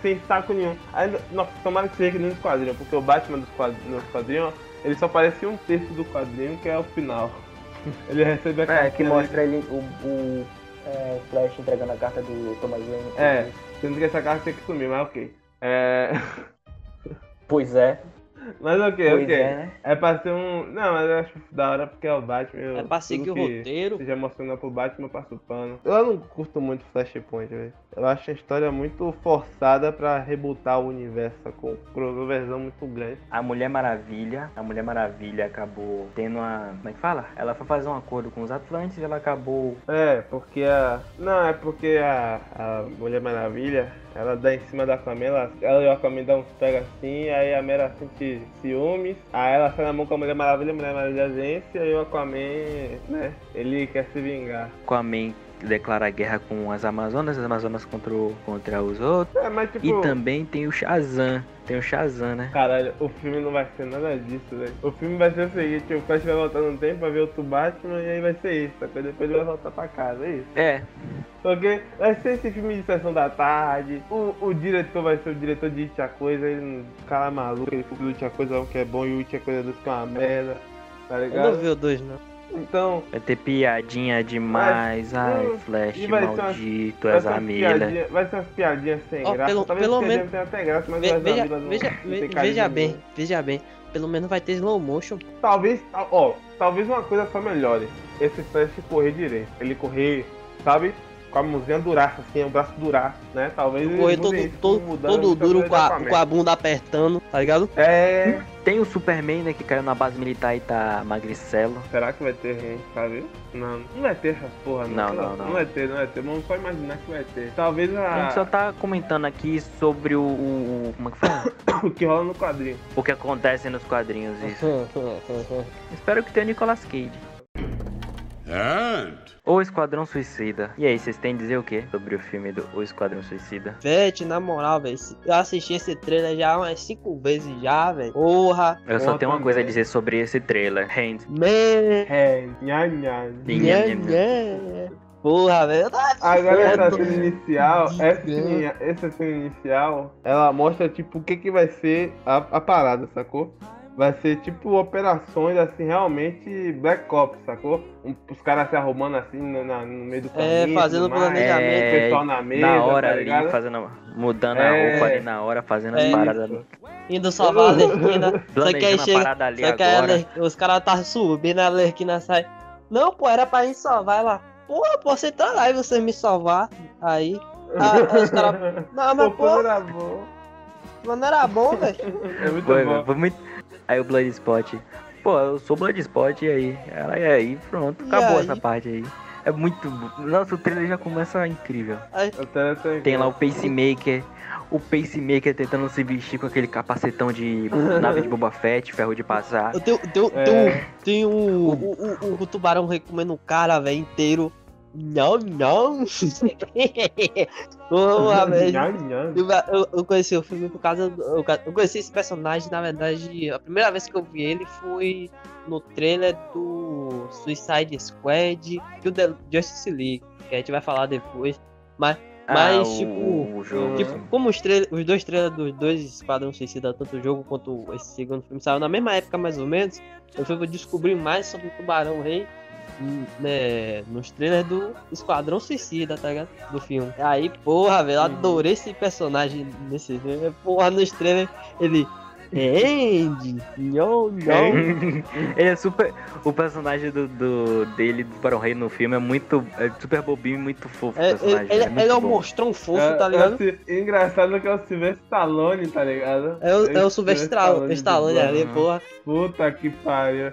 Sem, saco nenhum. Ainda, nossa, tomara que seja que nem nos quadrinhos, porque o Batman dos quadrinhos, nos quadrinhos, ele só aparece um terço do quadrinho, que é o final. Ele recebe a É, carta que mostra ele, o, o é, Flash entregando a carta do Thomas Wayne. É. Sendo que essa carta tem que sumir, mas ok. É. Pois é. Mas ok, Pois ok. é, né? É pra ser um. Não, mas eu acho da hora porque é o Batman. É pra seguir tudo o que roteiro. Seja emocional pro Batman, eu passo o pano. Eu não curto muito Flashpoint, velho. Eu acho a história muito forçada pra rebutar o universo, com versão muito grande. A Mulher Maravilha, a Mulher Maravilha acabou tendo uma. Como é que fala? Ela foi fazer um acordo com os Atlantes e ela acabou. É, porque a. Não, é porque a, a Mulher Maravilha, ela dá em cima da Aquaman, ela, ela e o Aquaman dão uns pega assim, aí a Mera sente ciúmes, aí ela sai na mão com a Mulher Maravilha, a Mulher Maravilha vence, aí o Aquaman, né, ele quer se vingar. Aquaman declara guerra com as Amazonas, as Amazonas contra, o- contra os outros. É, mas tipo. E também tem o Shazam. Tem o Shazam, né? Caralho, o filme não vai ser nada disso, velho. O filme vai ser o seguinte, o Flash vai voltar no tempo, vai ver outro Batman e aí vai ser isso, sacou? Depois ele vai voltar pra casa, é isso. É, Porque vai ser esse filme de sessão da tarde, o, o diretor vai ser o diretor de It a Coisa, ele cara maluco, ele do It a Coisa um que é bom e o It a Coisa 2 que é uma merda, tá Eu não ligado? vi o dois, não. Então, vai ter piadinha demais. Ai, hum, Flash vai ser umas- maldito, vai as ser, umas amigas. piadinha, vai ser umas piadinhas sem Ó, graça, pelo- talvez pelo menos- tenham até graça, mas Ve- as veja, não, veja, não veja bem, nenhum. veja bem. Pelo menos vai ter slow motion. Talvez, ó, talvez uma coisa só melhore. Esse Flash correr direito. Ele correr, sabe? Com a mãozinha duraça, assim, o braço duraço, né? Talvez Correr todo, isso, todo, todo o duro com a, com a bunda apertando, tá ligado? É. Tem o Superman, né, que caiu na base militar e tá magricelo. Será que vai ter gente pra ver? Não, não vai ter essas porra, não. Não, não, não. Não vai ter, não vai ter. Vamos só imaginar que vai ter. Talvez A gente só a... tá comentando aqui sobre o, o- o- como é que fala? o que rola no quadrinho. o que acontece nos quadrinhos, isso. Espero que tenha Nicolas Cage. And Ou Esquadrão Suicida. E aí, vocês têm a dizer o que sobre o filme do O Esquadrão Suicida? Vete, na moral, velho. Eu assisti esse trailer já umas cinco vezes já, velho. Porra. Eu só tenho uma coisa a dizer sobre esse trailer. Hand. Man. É, nha, nha. Nha, nha. Porra, velho. Agora É, essa cena inicial, essa essa cena inicial, ela mostra tipo o que que vai ser a, a parada, sacou? Vai ser tipo operações assim, realmente Black Ops, sacou? Um- Os caras se arrumando assim no, na- no meio do É, caminho. fazendo tudo mais, planejamento. o pessoal na mesa, na hora tá ali, fazendo, mudando É. a roupa ali na hora, fazendo as É. paradas ali. Indo salvar a Lerquina. Só que aí chega. parada ali Só que aí os caras tá subindo, a Lerquina sai. Não, pô, era pra gente salvar ela. Porra, pô, você tá lá e você me salvar. Aí. Ah, os caras. Não, mas Pô, pô, era bom. mas não era bom, velho. É muito Foi, bom. foi muito... Aí o Bloodspot. Pô, eu sou Bloodspot e aí? Ela e aí, pronto, acabou aí? essa parte aí. É muito. Nossa, o trailer já começa incrível. Tem- Tem lá o Pacemaker. O Pacemaker tentando se vestir com aquele capacetão de nave de Boba Fett, ferro de passar. Eu tenho, tenho, É. tenho, tem o, o, o, o tubarão rei comendo o cara, velho, inteiro. Não, não. Eu, eu, conheci o filme por causa do. Eu, eu conheci esse personagem, na verdade, a primeira vez que eu vi ele foi no trailer do Suicide Squad e o The Justice League, que a gente vai falar depois. Mas, mas Ah, o- tipo. jogo. Tipo, como os, os dois trailers dos dois Esquadrão Suicida, tanto o jogo quanto esse segundo filme, saiu na mesma época mais ou menos, eu fui descobrir mais sobre o Tubarão Rei né, nos trailers do Esquadrão Suicida, tá ligado? Do filme. Aí, porra, velho, eu adorei esse personagem nesse filme. Porra, nos trailers, ele. Andy, não, não. ele é super. O personagem do, do- dele, do Barão Rei no filme, é muito. É super bobinho e muito fofo. É, personagem, ele, ele, muito ele é um monstrão fofo, É- tá é ligado? o Sil- engraçado que é o Sylvester Stallone, tá ligado? É o, é o Sylvester Stallone, Stallone ali, porra. Puta que pariu.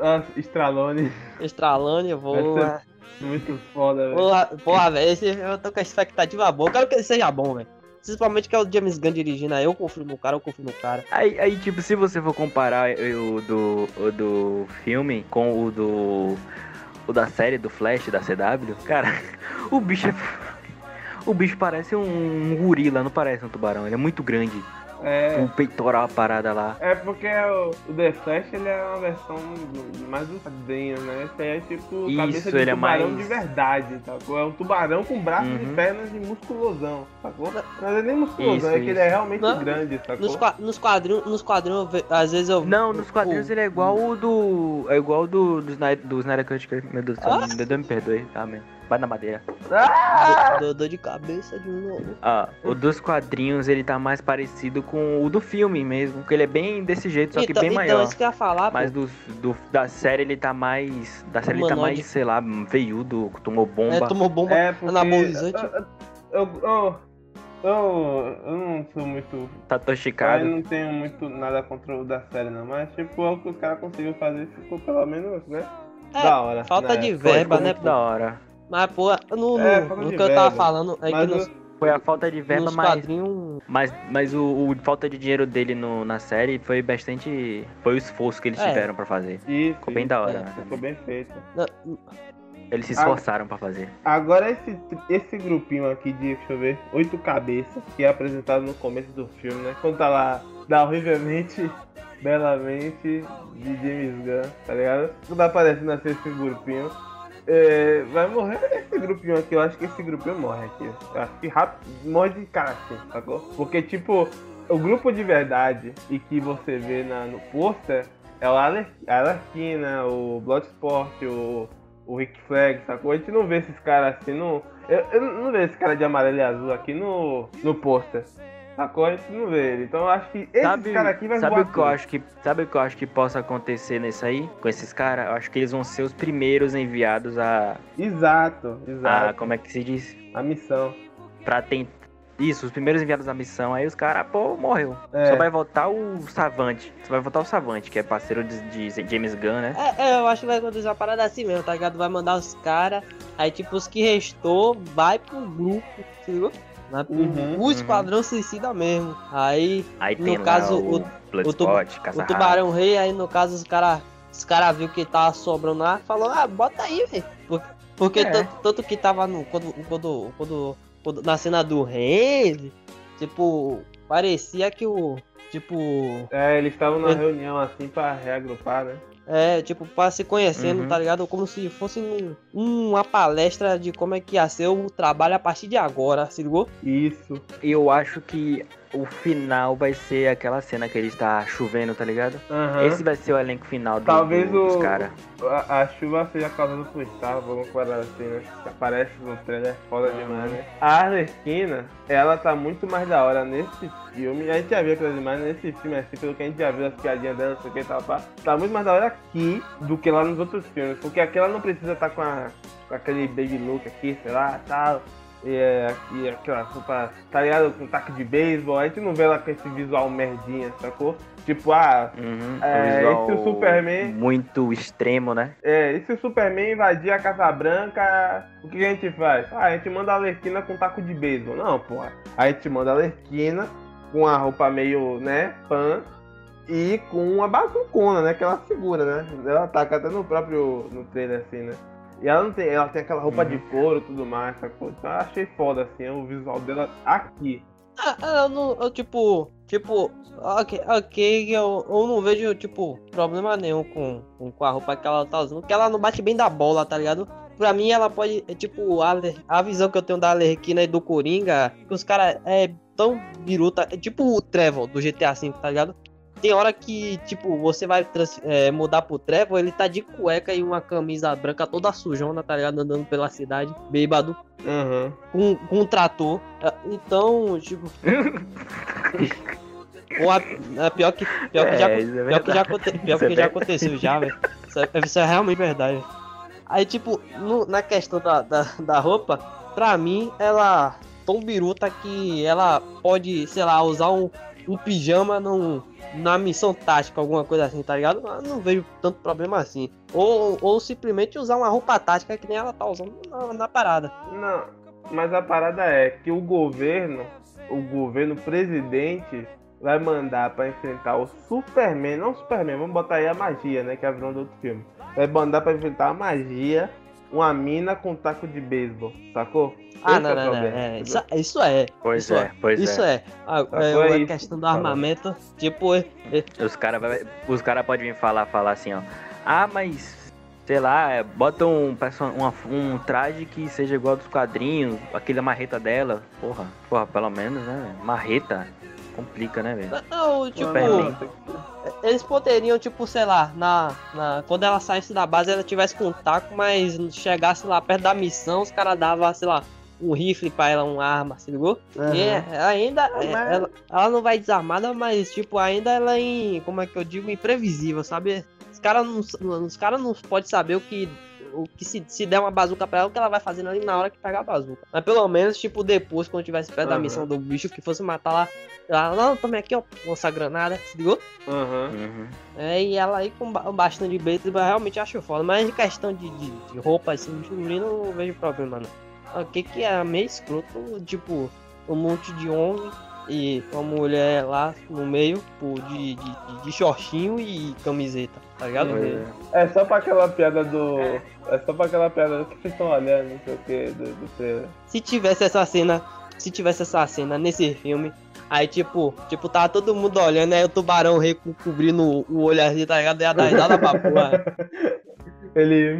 Ah, Stallone. Stallone, porra. Muito foda, velho. Porra, porra, velho, eu tô com a expectativa boa. Eu quero que ele seja bom, velho. Principalmente que é o James Gunn dirigindo, aí eu confio no cara, eu confio no cara. Aí, aí, tipo, se você for comparar o do, o do filme com o do. O da série do Flash da CW, cara, o bicho é. O bicho parece um gorila, não parece um tubarão. Ele é muito grande. É. O peitoral, a parada lá. É porque o, o The Flash ele é uma versão mais quadrinho, né? Esse aí é tipo Isso, cabeça de ele é tubarão mais- de verdade, sacou? É um tubarão com braços Uhum. e pernas de musculosão, sacou? Mas é nem musculosão, Isso, é que ele é realmente Não, grande, Nos, sacou? qua- nos quadrinhos, nos quadrinhos, às vezes eu. Não, nos quadrinhos o- ele é igual o do. É igual o do, do, Snyder, do Snyder Cut. que- Meu Deus do céu, Ah! me perdoe, tá. Vai na madeira. Dor, dor de cabeça de novo. Ah, o dos quadrinhos ele tá mais parecido com o do filme mesmo. Porque ele é bem desse jeito, só que então, bem então, maior. isso que eu ia falar, Mas do, do- da série ele tá mais. Da série ele tá Humanoide. mais, sei lá, veiudo, tomou bomba. É, tomou bomba É, porque anabolizante. eu, eu, eu, eu não sou muito Tá Eu tosticado. não tenho muito nada contra o da série, não. Mas, tipo, o que os caras conseguiram fazer ficou pelo menos, né? É, da hora. falta na de verba, né, muito pô? da hora. Mas, pô, no, É, no, no que eu tava verba. falando é Mas que nos, Foi a falta de verba, mas. quadrinhos. Mas, mas o, o falta de dinheiro dele no, na série foi bastante. Foi o esforço que eles É. tiveram pra fazer. Isso, Ficou bem da hora, É, né? ficou bem feito. Eles se esforçaram pra fazer. Agora esse, esse grupinho aqui de, deixa eu ver, oito cabeças, que é apresentado no começo do filme, né? Quando tá lá, da horrivelmente, belamente, de James Gunn, tá ligado? Quando tá aparecendo assim esse grupinho. É, vai morrer esse grupinho aqui, eu acho que esse grupinho morre aqui. Eu acho que rápido, morre de cara assim, sacou? Porque, tipo, o grupo de verdade e que você vê na, no pôster é o Aler- a Alarquina, o Bloodsport, o, o Rick Flag, sacou? A gente não vê esses caras assim no. Eu, eu não vejo esse cara de amarelo e azul aqui no, no pôster. Sacou? A gente não vê ele. Então eu acho que esse Sabe, cara aqui vai sabe voar o que eu acho que sabe o que eu acho que possa acontecer nisso aí com esses caras? Eu acho que eles vão ser os primeiros enviados a, Exato, a exato. como é que se diz, A missão. Pra tentar isso, os primeiros enviados à missão, aí os caras, pô, morreu. É. Só vai voltar o Savante. Só vai voltar o Savante, que é parceiro de, de James Gunn, né? É, é, eu acho que vai acontecer uma parada assim mesmo, tá ligado? Vai mandar os caras, aí tipo, os que restou, vai pro grupo, entendeu? Pro Uhum, o esquadrão suicida mesmo. Aí Aí No caso, o, o- o Caça tubarão rei, aí no caso os caras os cara viu que tava sobrando lá, falou, ah, bota aí, velho. Por- Porque É. tanto, tanto que tava no. Quando, quando, quando, quando- na cena do rei, tipo, parecia que o. Tipo. É, eles estavam na É. reunião assim pra reagrupar, né? É, tipo, pra se conhecendo, Uhum. tá ligado? Como se fosse um- uma palestra de como é que ia ser o trabalho a partir de agora, se ligou? Isso. Eu acho que o final vai ser aquela cena que ele está chovendo, tá ligado? Aham. Esse vai ser o elenco final do, Talvez do- dos caras. A, a chuva seja causada por Star, vamos parar assim, né? Que aparece no trailer, foda demais, né? A Arlequina, ela tá muito mais da hora nesse filme. A gente já viu aquelas imagens nesse filme, assim, pelo que a gente já viu as piadinhas dela, não sei o que, tal, pá. Tá muito mais da hora aqui do que lá nos outros filmes. Porque aqui ela não precisa estar com, a- com aquele baby look aqui, sei lá, tal. E, é, e aquela roupa, tá ligado? Com taco de beisebol. A gente não vê ela com esse visual merdinha, sacou? Tipo, ah, Uhum, É, visual esse o Superman- Muito extremo, né? É, e se o Superman invadir a Casa Branca, o que a gente faz? Ah, a gente manda a Lerquina com taco de beisebol. Não, porra. A gente manda a Lerquina com a roupa meio, né, pan e com uma bazucona, né, que ela segura, né? Ela ataca até no próprio, no trailer, assim, né? E ela não tem, ela tem aquela roupa de couro e tudo mais, sacou? Então eu achei foda, assim, o visual dela aqui. Ah, eu não, eu, tipo, tipo, ok, ok, eu, eu não vejo, tipo, problema nenhum com, com, com a roupa que ela tá usando, porque ela não bate bem da bola, tá ligado? Pra mim, ela pode, é, tipo, a, a visão que eu tenho da Alerquina e do Coringa, que os caras é tão biruta, é tipo o Trevor do GTA V, tá ligado? Tem hora que, tipo, você vai é, mudar pro Trevor, ele tá de cueca e uma camisa branca toda sujona, tá ligado? Andando pela cidade, bêbado Aham. com, com um trator. Ah, Então, tipo. Ou a, a pior que, pior que já, É, isso é pior que já, pior é que já aconteceu já, velho. Isso, é- isso é realmente verdade. Aí, tipo, no- na questão da, da, da roupa, pra mim, ela tão biruta que ela pode, sei lá, usar um, um pijama num, na missão tática, alguma coisa assim, tá ligado? Eu não vejo tanto problema assim. Ou, ou simplesmente usar uma roupa tática que nem ela tá usando na, na parada. Não, mas a parada é que o governo, o governo presidente, vai mandar pra enfrentar o Superman, não o Superman, vamos botar aí a magia, né? Que é a vilã do outro filme. Vai mandar pra enfrentar a magia uma mina com taco de beisebol, sacou? Ah, Esse não, é não, não. é, entendeu? isso, isso é. Pois isso é, pois Isso é. é. A, Tá, é, foi a isso questão do armamento, tipo, é- é- Os caras os cara podem vir falar, falar assim, ó. Ah, mas, sei lá, é, bota um, uma- um traje que seja igual dos quadrinhos, aquele marreta dela. Porra, porra, pelo menos, né? Marreta. Complica, né, velho? Não, tipo, Superman. eles poderiam, tipo, sei lá, na, na, quando ela saísse da base, ela tivesse com um taco, mas chegasse lá perto da missão, os caras davam, sei lá, um rifle pra ela, uma arma, se ligou? Aham. E é, ainda, é, Mas- ela, ela não vai desarmada, mas, tipo, ainda ela é, em, como é que eu digo, imprevisível, sabe? Os caras não, os cara não podem saber o que, o que se, se der uma bazuca pra ela, o que ela vai fazendo ali na hora que pegar a bazuca. Mas pelo menos, tipo, depois, quando tivesse perto da Aham. missão do bicho, que fosse matar lá, ela, não, tome aqui, ó, lança granada, se ligou? Aham. Uhum. É, e ela aí com ba- bastante de beisebol, eu realmente acho foda. Mas em questão de, de, de roupa, assim, de menino, eu não vejo problema, não. O que que é meio escroto, tipo, um monte de homem e uma mulher lá no meio, pô, de, de, de, de shortinho e camiseta, tá ligado? Pois É só pra aquela piada do. É só pra aquela piada do que vocês estão olhando, não sei o que, do, do trailer. Se tivesse essa cena, se tivesse essa cena nesse filme, aí tipo, tipo, tava todo mundo olhando, aí o tubarão rei co- cobrindo o- olho assim, tá ligado? Ia dar risada pra porra. Ele.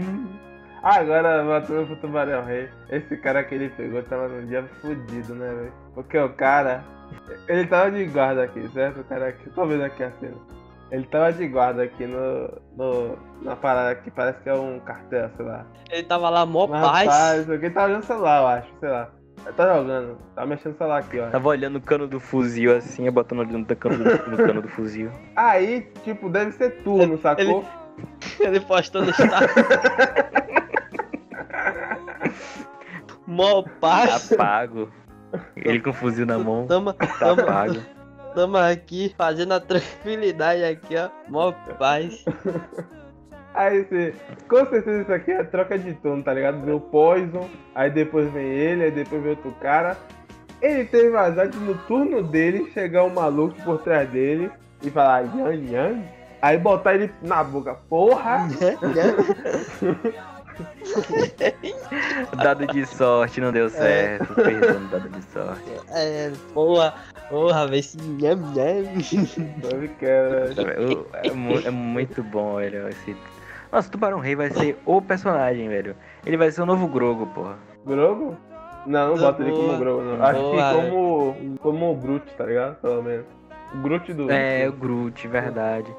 Ah, agora voltando pro Tubarão Rei. Esse cara que ele pegou tava num dia fudido, né, velho? Porque o cara. Ele tava de guarda aqui, certo? O cara aqui. Tô vendo aqui a cena. Ele tava de guarda aqui no. no na parada que parece que é um cartel, sei lá. Ele tava lá mó Mas, paz. rapaz, alguém tava olhando o celular, eu acho, sei lá. Ele tá jogando, tá mexendo o celular aqui, ó. Tava olhando o cano do fuzil assim, botando ali no cano do, no cano do fuzil. Aí, tipo, deve ser turno, sacou? Ele postando status. Mó paz. Apago. Ele com o fuzil na mão, Tamo, tá tamo, apago. tamo aqui fazendo a tranquilidade aqui, ó. Mó paz. Aí você. Com certeza isso aqui é troca de turno, tá ligado? Vem o Poison, aí depois vem ele, aí depois vem outro cara. Ele teve vazar de no turno dele chegar um maluco por trás dele e falar Yan Yan. Aí botar ele na boca, porra! Dado de sorte, não deu certo. Perdendo dado de sorte. É, porra, porra, vê se nham nham. Era. O- É, é muito bom, velho. Esse... Nossa, o Tubarão Rei vai ser o personagem, velho. Ele vai ser o novo Grogo, porra. Grogo? Não, não bota ele como Boa. Grogu, não. Acho que como, como o Groot, tá ligado? Pelo menos. O Groot do. É, o Groot, verdade.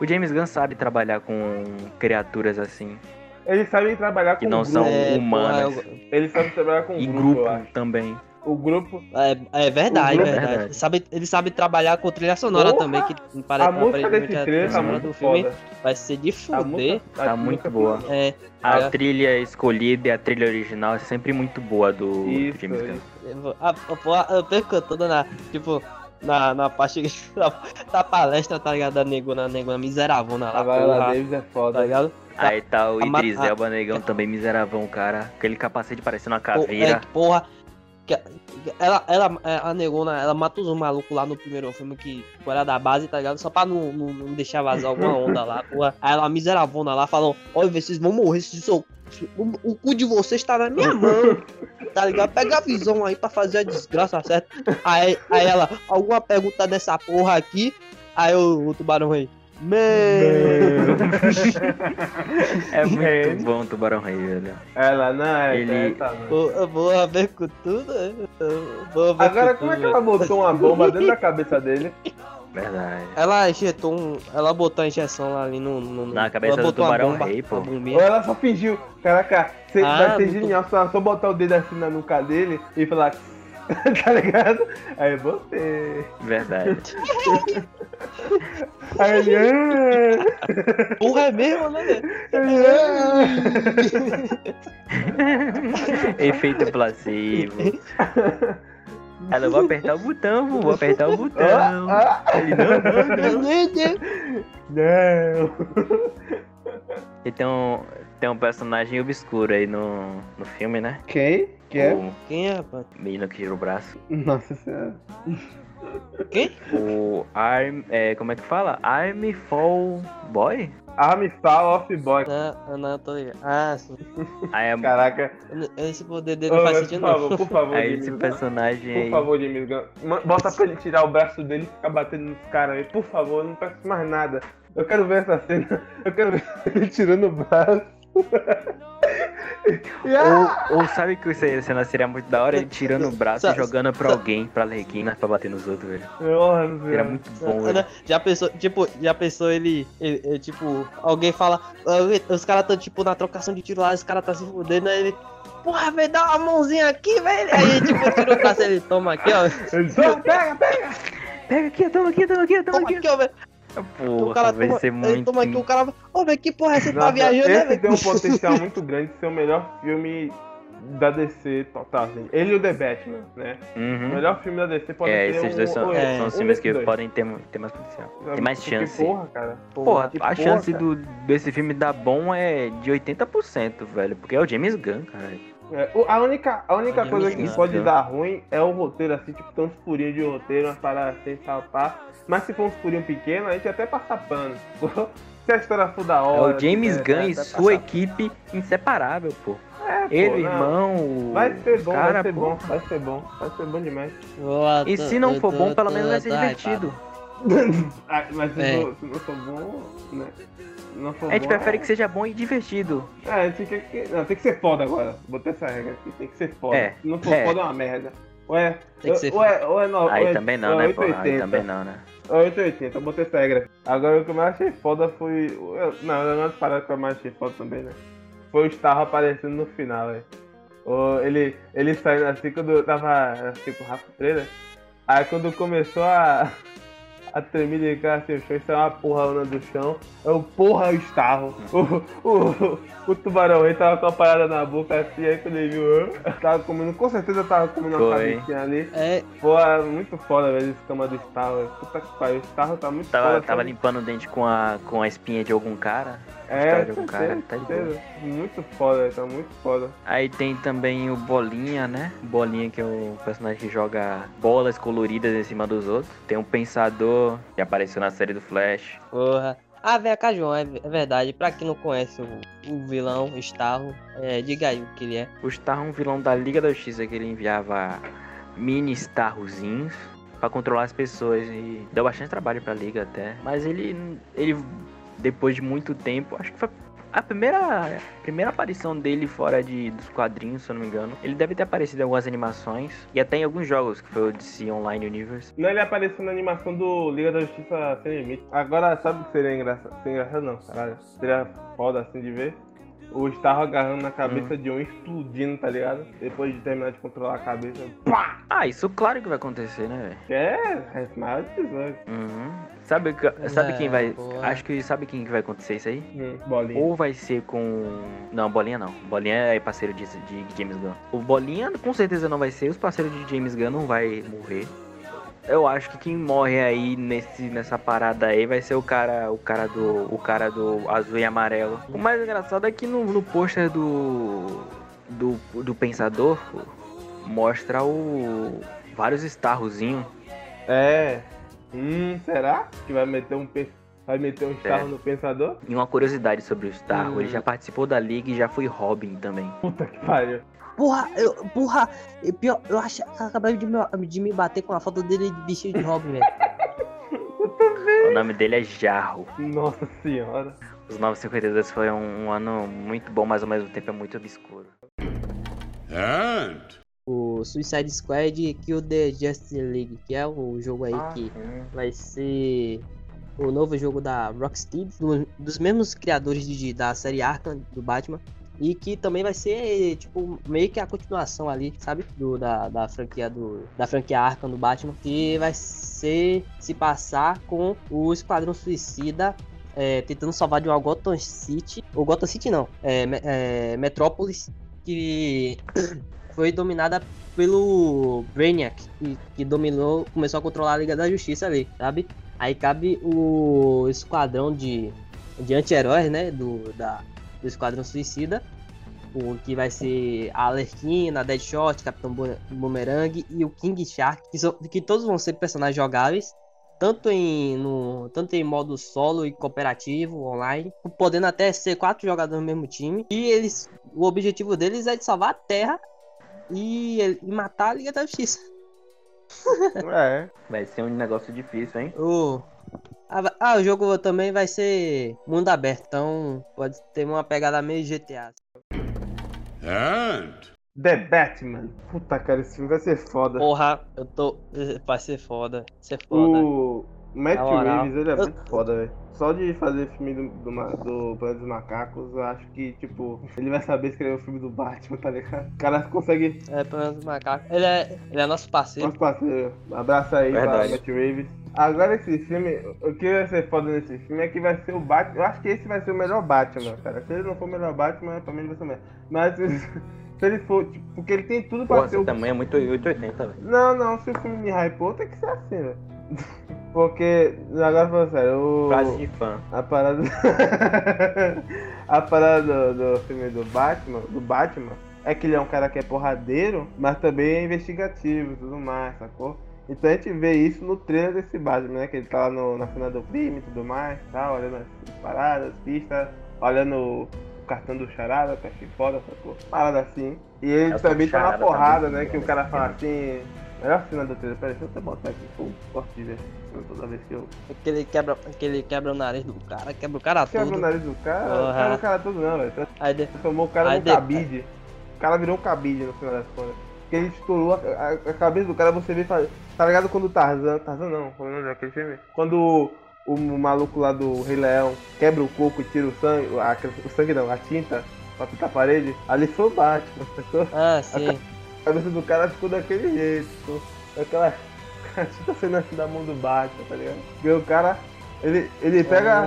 O James Gunn sabe trabalhar com criaturas assim. Eles sabem trabalhar com Que não grupo. são É, humanas. porra, Eles sabem trabalhar com E grupo, grupo eu acho. também. O grupo. É, é verdade, é grupo- verdade. Verdade. Ele sabe, ele sabe trabalhar com trilha sonora Porra! também, que A parece música desse a trilha tá sonora muito do filme foda. vai ser de A fuder. música Tá muito boa. É, A É. trilha escolhida e a trilha original é sempre muito boa do, Isso, James Gunn. eu a, a, perco toda na, tipo, na, na parte da, da palestra, tá ligado? Da negona, negona miseravona lá, A Viola Davis é tá foda. ligado? Aí tá o a Idris a- Elba Negão também miseravão, cara. Aquele capacete parecendo uma é, caveira. porra. Que- Ela, ela, é, a negona, ela mata os malucos lá no primeiro filme que era da base, tá ligado? Só pra não, não, não deixar vazar alguma onda lá, porra. Aí ela miseravona lá, falou, olha, vocês vão morrer, vocês são... O, o cu de vocês tá na minha mão, tá ligado? Pega a visão aí pra fazer a desgraça certa. Aí, aí ela, alguma pergunta dessa porra aqui? Aí o, o tubarão aí, meu... É muito É. bom o Tubarão Rei, velho. Ela, não, é. Ele- é, tá, eu vou ver com tudo. Vou ver Agora, com como é que ela botou uma bomba dentro da cabeça dele? Verdade. Ela injetou um. Ela botou a injeção lá ali no. no- Na cabeça do botou uma tubarão bomba, rei, pô. Ou ela só fingiu. Caraca, cê- Ah, vai ser genial só, só botar o dedo assim na nuca dele e falar. tá ligado? Aí botei. Verdade. Aí ele. "Ah, Porra, é mesmo, né? ah." Efeito placebo. Ela, vou apertar o botão, vou apertar o botão. Ah, ah, Ele, não, não, não. não. E tem um, tem um personagem obscuro aí no, no filme, né? Quem? Quem é? O Quem é, rapaz? menino que tira o braço. Nossa senhora. Quem? O Arm. É, como é que fala? Army Fall Boy? Armstar Off Boy. Não, não, tô ligado. Ah, sim. Aí, é- Caraca. Esse poder dele não faz sentido, por favor, não. por favor, aí James esse personagem Por aí. favor, James Gunn. Bota pra ele tirar o braço dele e ficar batendo nos caras aí. Por favor, não peço mais nada. Eu quero ver essa cena. Eu quero ver ele tirando o braço. Ou, ou sabe que essa cena seria muito da hora? Ele tirando o braço e jogando pra alguém, pra Lerguina, pra bater nos outros, velho. Nossa Seria muito bom, velho. Já pensou, tipo, já pensou ele, ele- ele, tipo, alguém fala, "Ah, os caras tão tipo na trocação de tiro lá, os caras tá se fudendo, aí ele, porra, velho, dá uma mãozinha aqui, velho. Aí tipo, tira o braço, ele toma aqui, ó. Ele só pega, pega. Pega aqui, toma aqui, toma aqui, toma Toma aqui. aqui, ó, velho. O Porra, cara vai toma, ser muito. toma aqui, o cara vai, ô, velho, que porra é essa? Você tá viajando, né, esse velho? tem um potencial muito grande de ser o melhor filme da DC total. Assim. Ele e o The Batman, né? O Uhum. melhor filme da DC pode É, ser esses um, dois são, é, são os um filmes que dois. podem ter, ter mais potencial. Tem mais chance. Porra, cara. Porra, que a porra, chance cara. do, desse filme dar bom é de 80%, velho. Porque é o James Gunn, cara. É, a única, a única coisa que pode dar ruim é o roteiro, assim, tipo, tem uns furinhos de roteiro, umas paradas tal, pá. Mas se for uns furinhos pequenos, a gente até passa pano. se a história for da É hora. o James se- Gunn é, e sua equipe inseparável, pô. É, pô, Ele, não. irmão, Vai ser bom, cara, vai ser pô. bom, vai ser bom, vai ser bom demais. E se não for bom, pelo menos vai ser divertido. Ah, mas se, É. for, se não for bom, né? Não for A gente bom, prefere é- que seja bom e divertido. É, a gente quer que. Não, tem que ser foda agora. Botei essa regra aqui, tem que ser foda. É, Se não for é. foda é uma merda. Ou é. Tem que ser ou é, ou é, no, Aí também não, né, pô? Aí 880. também não, né? Ou é 880, eu botei essa regra. Agora o que eu mais achei foda foi. Não, eu não parada que eu mais achei foda também, né? Foi o Starro aparecendo no final, velho. Ele, ele saindo assim quando eu tava assim com o Rafa Freira. Aí quando começou a. A tremer de cara assim, o chão, isso é uma porra do chão. É o porra o Starro. O, o, o tubarão aí tava com a parada na boca assim, aí quando ele viu, eu tava comendo, com certeza tava comendo uma cabecinha ali. É, Pô, é muito foda, velho, esse cama do Starro. velho. Puta que pariu, o Starro tá muito Tava, foda. tava sabe? limpando o dente com a, com a espinha de algum cara. É, história algum cara, tá de certeza. Muito foda, tá muito foda. Aí tem também o Bolinha, né? Bolinha que é o personagem que joga bolas coloridas em cima dos outros. Tem um Pensador que apareceu na série do Flash. porra. Ah, velho, João, é, é verdade. Pra quem não conhece o, o vilão, o Starro, é, diga aí o que ele é. O Star é um vilão da Liga da Justiça que ele enviava mini Starrozinhos pra controlar as pessoas e deu bastante trabalho pra Liga até. Mas ele, ele depois de muito tempo, acho que foi A primeira, primeira aparição dele fora de, dos quadrinhos, se eu não me engano, ele deve ter aparecido em algumas animações e até em alguns jogos, que foi o DC Online Universe. Não, ele apareceu na animação do Liga da Justiça Sem Limite. Agora, sabe o que seria engraçado? Seria engraçado não, caralho. Seria foda assim de ver. O Starro agarrando na cabeça de um explodindo, tá ligado? Depois de terminar de controlar a cabeça. Pá! Ah, isso claro que vai acontecer, né, velho? É, é maior de 18. Uhum. Sabe, sabe É, quem vai. boa. Acho que sabe quem que vai acontecer isso aí? Hum, bolinha. Ou vai ser com. Não, Bolinha não. Bolinha é parceiro de, de James Gunn. O Bolinha com certeza não vai ser. Os parceiros de James Gunn não vai morrer. Eu acho que quem morre aí nesse, nessa parada aí vai ser o cara, o cara do, o cara do azul e amarelo. O mais engraçado é que no, no pôster do, do do pensador mostra o vários estarrozinhos. É. Hum, será? Que vai meter um pe- vai meter um estarro É. no pensador? E uma curiosidade sobre o Starro, Hum. ele já participou da liga e já foi Robin também. Puta que pariu. Porra, eu, porra, eu, pior, eu acho que acabei de me, de me bater com a foto dele de vestido de Robin, velho. O nome dele é Jarro. Nossa senhora. Os 952 foi um, um ano muito bom, mas ao mesmo tempo é muito obscuro. And O Suicide Squad Kill the Justice League, que é o jogo aí que vai ser o novo jogo da Rocksteady, do- dos mesmos criadores de, da série Arkham do Batman. E que também vai ser, tipo, meio que a continuação ali, sabe? Do, da, da franquia do. Da franquia Arkham do Batman. Que vai ser se passar com o Esquadrão Suicida é, tentando salvar de uma Gotham City. Ou Gotham City não. É, é, Metrópolis. Que foi dominada pelo Brainiac, que, que dominou, começou a controlar a Liga da Justiça ali, sabe? Aí cabe o esquadrão de, de anti-heróis, né? Do, da, do Esquadrão Suicida. O que vai ser a Alerquina, Deadshot, Capitão Bo- Boomerang e o King Shark, que, que todos vão ser personagens jogáveis, tanto em, no, tanto em modo solo e cooperativo, online, podendo até ser quatro jogadores no mesmo time. E eles, o objetivo deles é de salvar a Terra e, e matar a Liga da Justiça. É. Vai ser um negócio difícil, hein? O... Ah, ah, o jogo também vai ser mundo aberto, então pode ter uma pegada meio GTA. and The Batman. Puta, cara, esse filme vai ser foda. Porra, eu tô. Vai ser foda. Vai ser foda. O Matt. Reeves, ele é Eu- muito foda, velho. Só de fazer filme do, do, do Planeta dos Macacos, eu acho que, tipo, ele vai saber escrever o filme do Batman, tá ligado? O cara consegue. É, pelo menos o macaco. Ele é, ele é nosso parceiro. Nosso parceiro, abraça aí pra. Matt Reeves. Agora esse filme, o que vai ser foda nesse filme é que vai ser o Batman. Eu acho que esse vai ser o melhor Batman, cara. Se ele não for o melhor Batman, pra mim ele vai ser o melhor. Mas se, ele for, tipo, porque ele tem tudo pra Porra, ser seu o tamanho é muito 880, velho. Não, não, se o filme me hypou, tem que ser assim, velho. Porque, agora falando sério, o... Frase de fã. a parada. a parada do, do filme do Batman, do Batman, é que ele é um cara que é porradeiro, mas também é investigativo e tudo mais, sacou? Então a gente vê isso no trailer desse Batman, né? Que ele tá lá no, na cena do crime e tudo mais, tá? Olhando as paradas, pistas, olhando o cartão do charada, eu achei foda, sacou? Parada assim. E ele o também tá na tá porrada, muito né? Que o cara fala assim. Melhor cena do trailer, peraí, deixa eu até botar aqui, pô, gosto de ver filme toda vez que eu. Aquele quebra, aquele quebra o nariz do cara, quebra o cara Quebra o todo. nariz do cara, Porra. quebra o cara todo não, velho. Aí de- Transformou o cara Aí de- cabide. O cara virou um cabide no final das contas. Porque ele estourou a, a- a cabeça do cara, você vê, faz- tá ligado quando o Tarzan, Tarzan não, é o nome daquele filme? Quando o, o maluco lá do Rei Leão quebra o coco e tira o sangue, a- o sangue não, a tinta pra pintar a parede, ali foi o Batman, sacou? Ah, sim. A cabeça do cara ficou daquele jeito, ficou aquela a tinta saindo assim da mão do Batman, tá ligado? Porque o cara, ele, ele pega...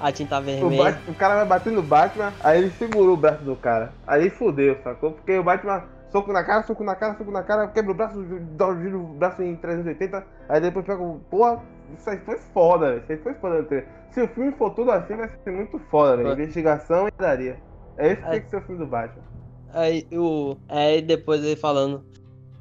A tinta O, vermelha. Bat- o cara vai batendo no Batman, aí ele segurou o braço do cara. Aí fudeu, sacou? Porque o Batman, soco na cara, soco na cara, soco na cara, quebra o braço, dá o giro o braço em 380, aí depois pega o. Porra, isso aí foi foda, velho. Isso aí foi foda. Se o filme for tudo assim, vai ser muito foda, velho. Investigação e daria. É esse que tem que ser o filme do Batman. Aí o. Aí depois ele falando.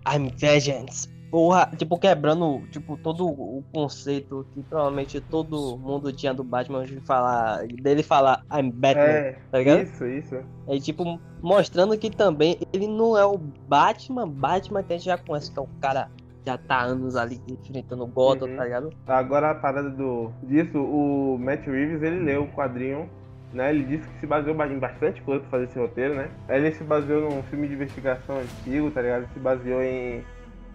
I'm vengeance. Porra, tipo, quebrando, tipo, todo o conceito que provavelmente todo mundo tinha do Batman de falar. dele falar I'm Batman, É, tá ligado? isso, isso. Aí, tipo, mostrando que também ele não é o Batman, Batman que a gente já conhece, que é o cara que já tá há anos ali enfrentando o Gotham, Uhum. tá ligado? Agora a parada do disso, o Matt Reeves ele leu o quadrinho né? Ele disse que se baseou ba- em bastante coisa pra fazer esse roteiro, né? Ele se baseou num filme de investigação antigo, tá ligado? Se baseou em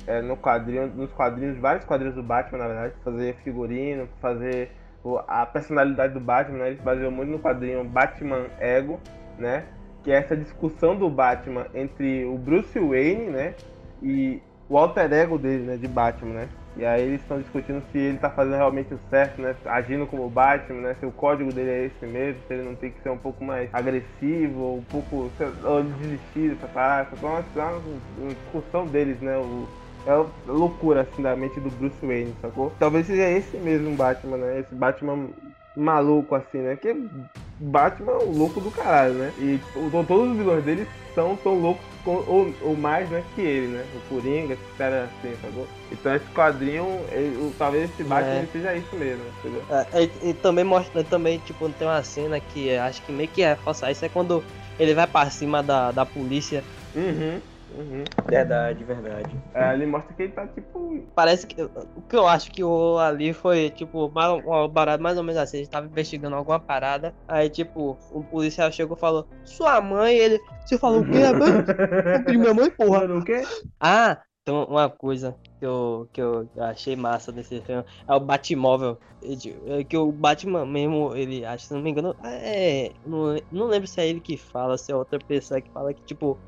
é, no quadrinho, nos quadrinhos, vários quadrinhos do Batman, na verdade, fazer figurino, fazer o- a personalidade do Batman, né? Ele se baseou muito no quadrinho Batman Ego, né? Que é essa discussão do Batman entre o Bruce Wayne, né? E o alter ego dele, né? De Batman, né? E aí eles estão discutindo se ele tá fazendo realmente o certo, né? Agindo como Batman, né? Se o código dele é esse mesmo, se ele não tem que ser um pouco mais agressivo, ou um pouco. ou desistir dessa parada. É uma, é uma- uma discussão deles, né? O, é loucura assim da mente do Bruce Wayne, sacou? Talvez seja esse mesmo Batman, né? Esse Batman maluco assim, né? Que Batman é o louco do caralho, né? E tipo, todos os vilões dele são tão loucos ou, ou mais né, que ele, né? O Coringa, esse cara assim, sacou? Então esse quadrinho, ele- talvez esse Batman É. seja isso mesmo, entendeu? É, e, e também mostra, também, tipo, tem uma cena que é- acho que meio que reforça isso, é quando ele vai pra cima da, da polícia. Uhum, uhum. Verdade, verdade. É, ele mostra que ele tá tipo. Parece que. O que eu acho que o ali foi, tipo, mais, uma parada mais ou menos assim. A gente tava investigando alguma parada. Aí, tipo, o policial chegou e falou: Sua mãe, ele. Você falou o quê, mãe? Eu pedi minha mãe, porra. O quê? Ah, então uma coisa que eu, que eu achei massa desse filme é o Batmóvel. É é Que o Batman mesmo, ele, acho, se não me engano, é. Não, não lembro se é ele que fala, se é outra pessoa que fala que, tipo,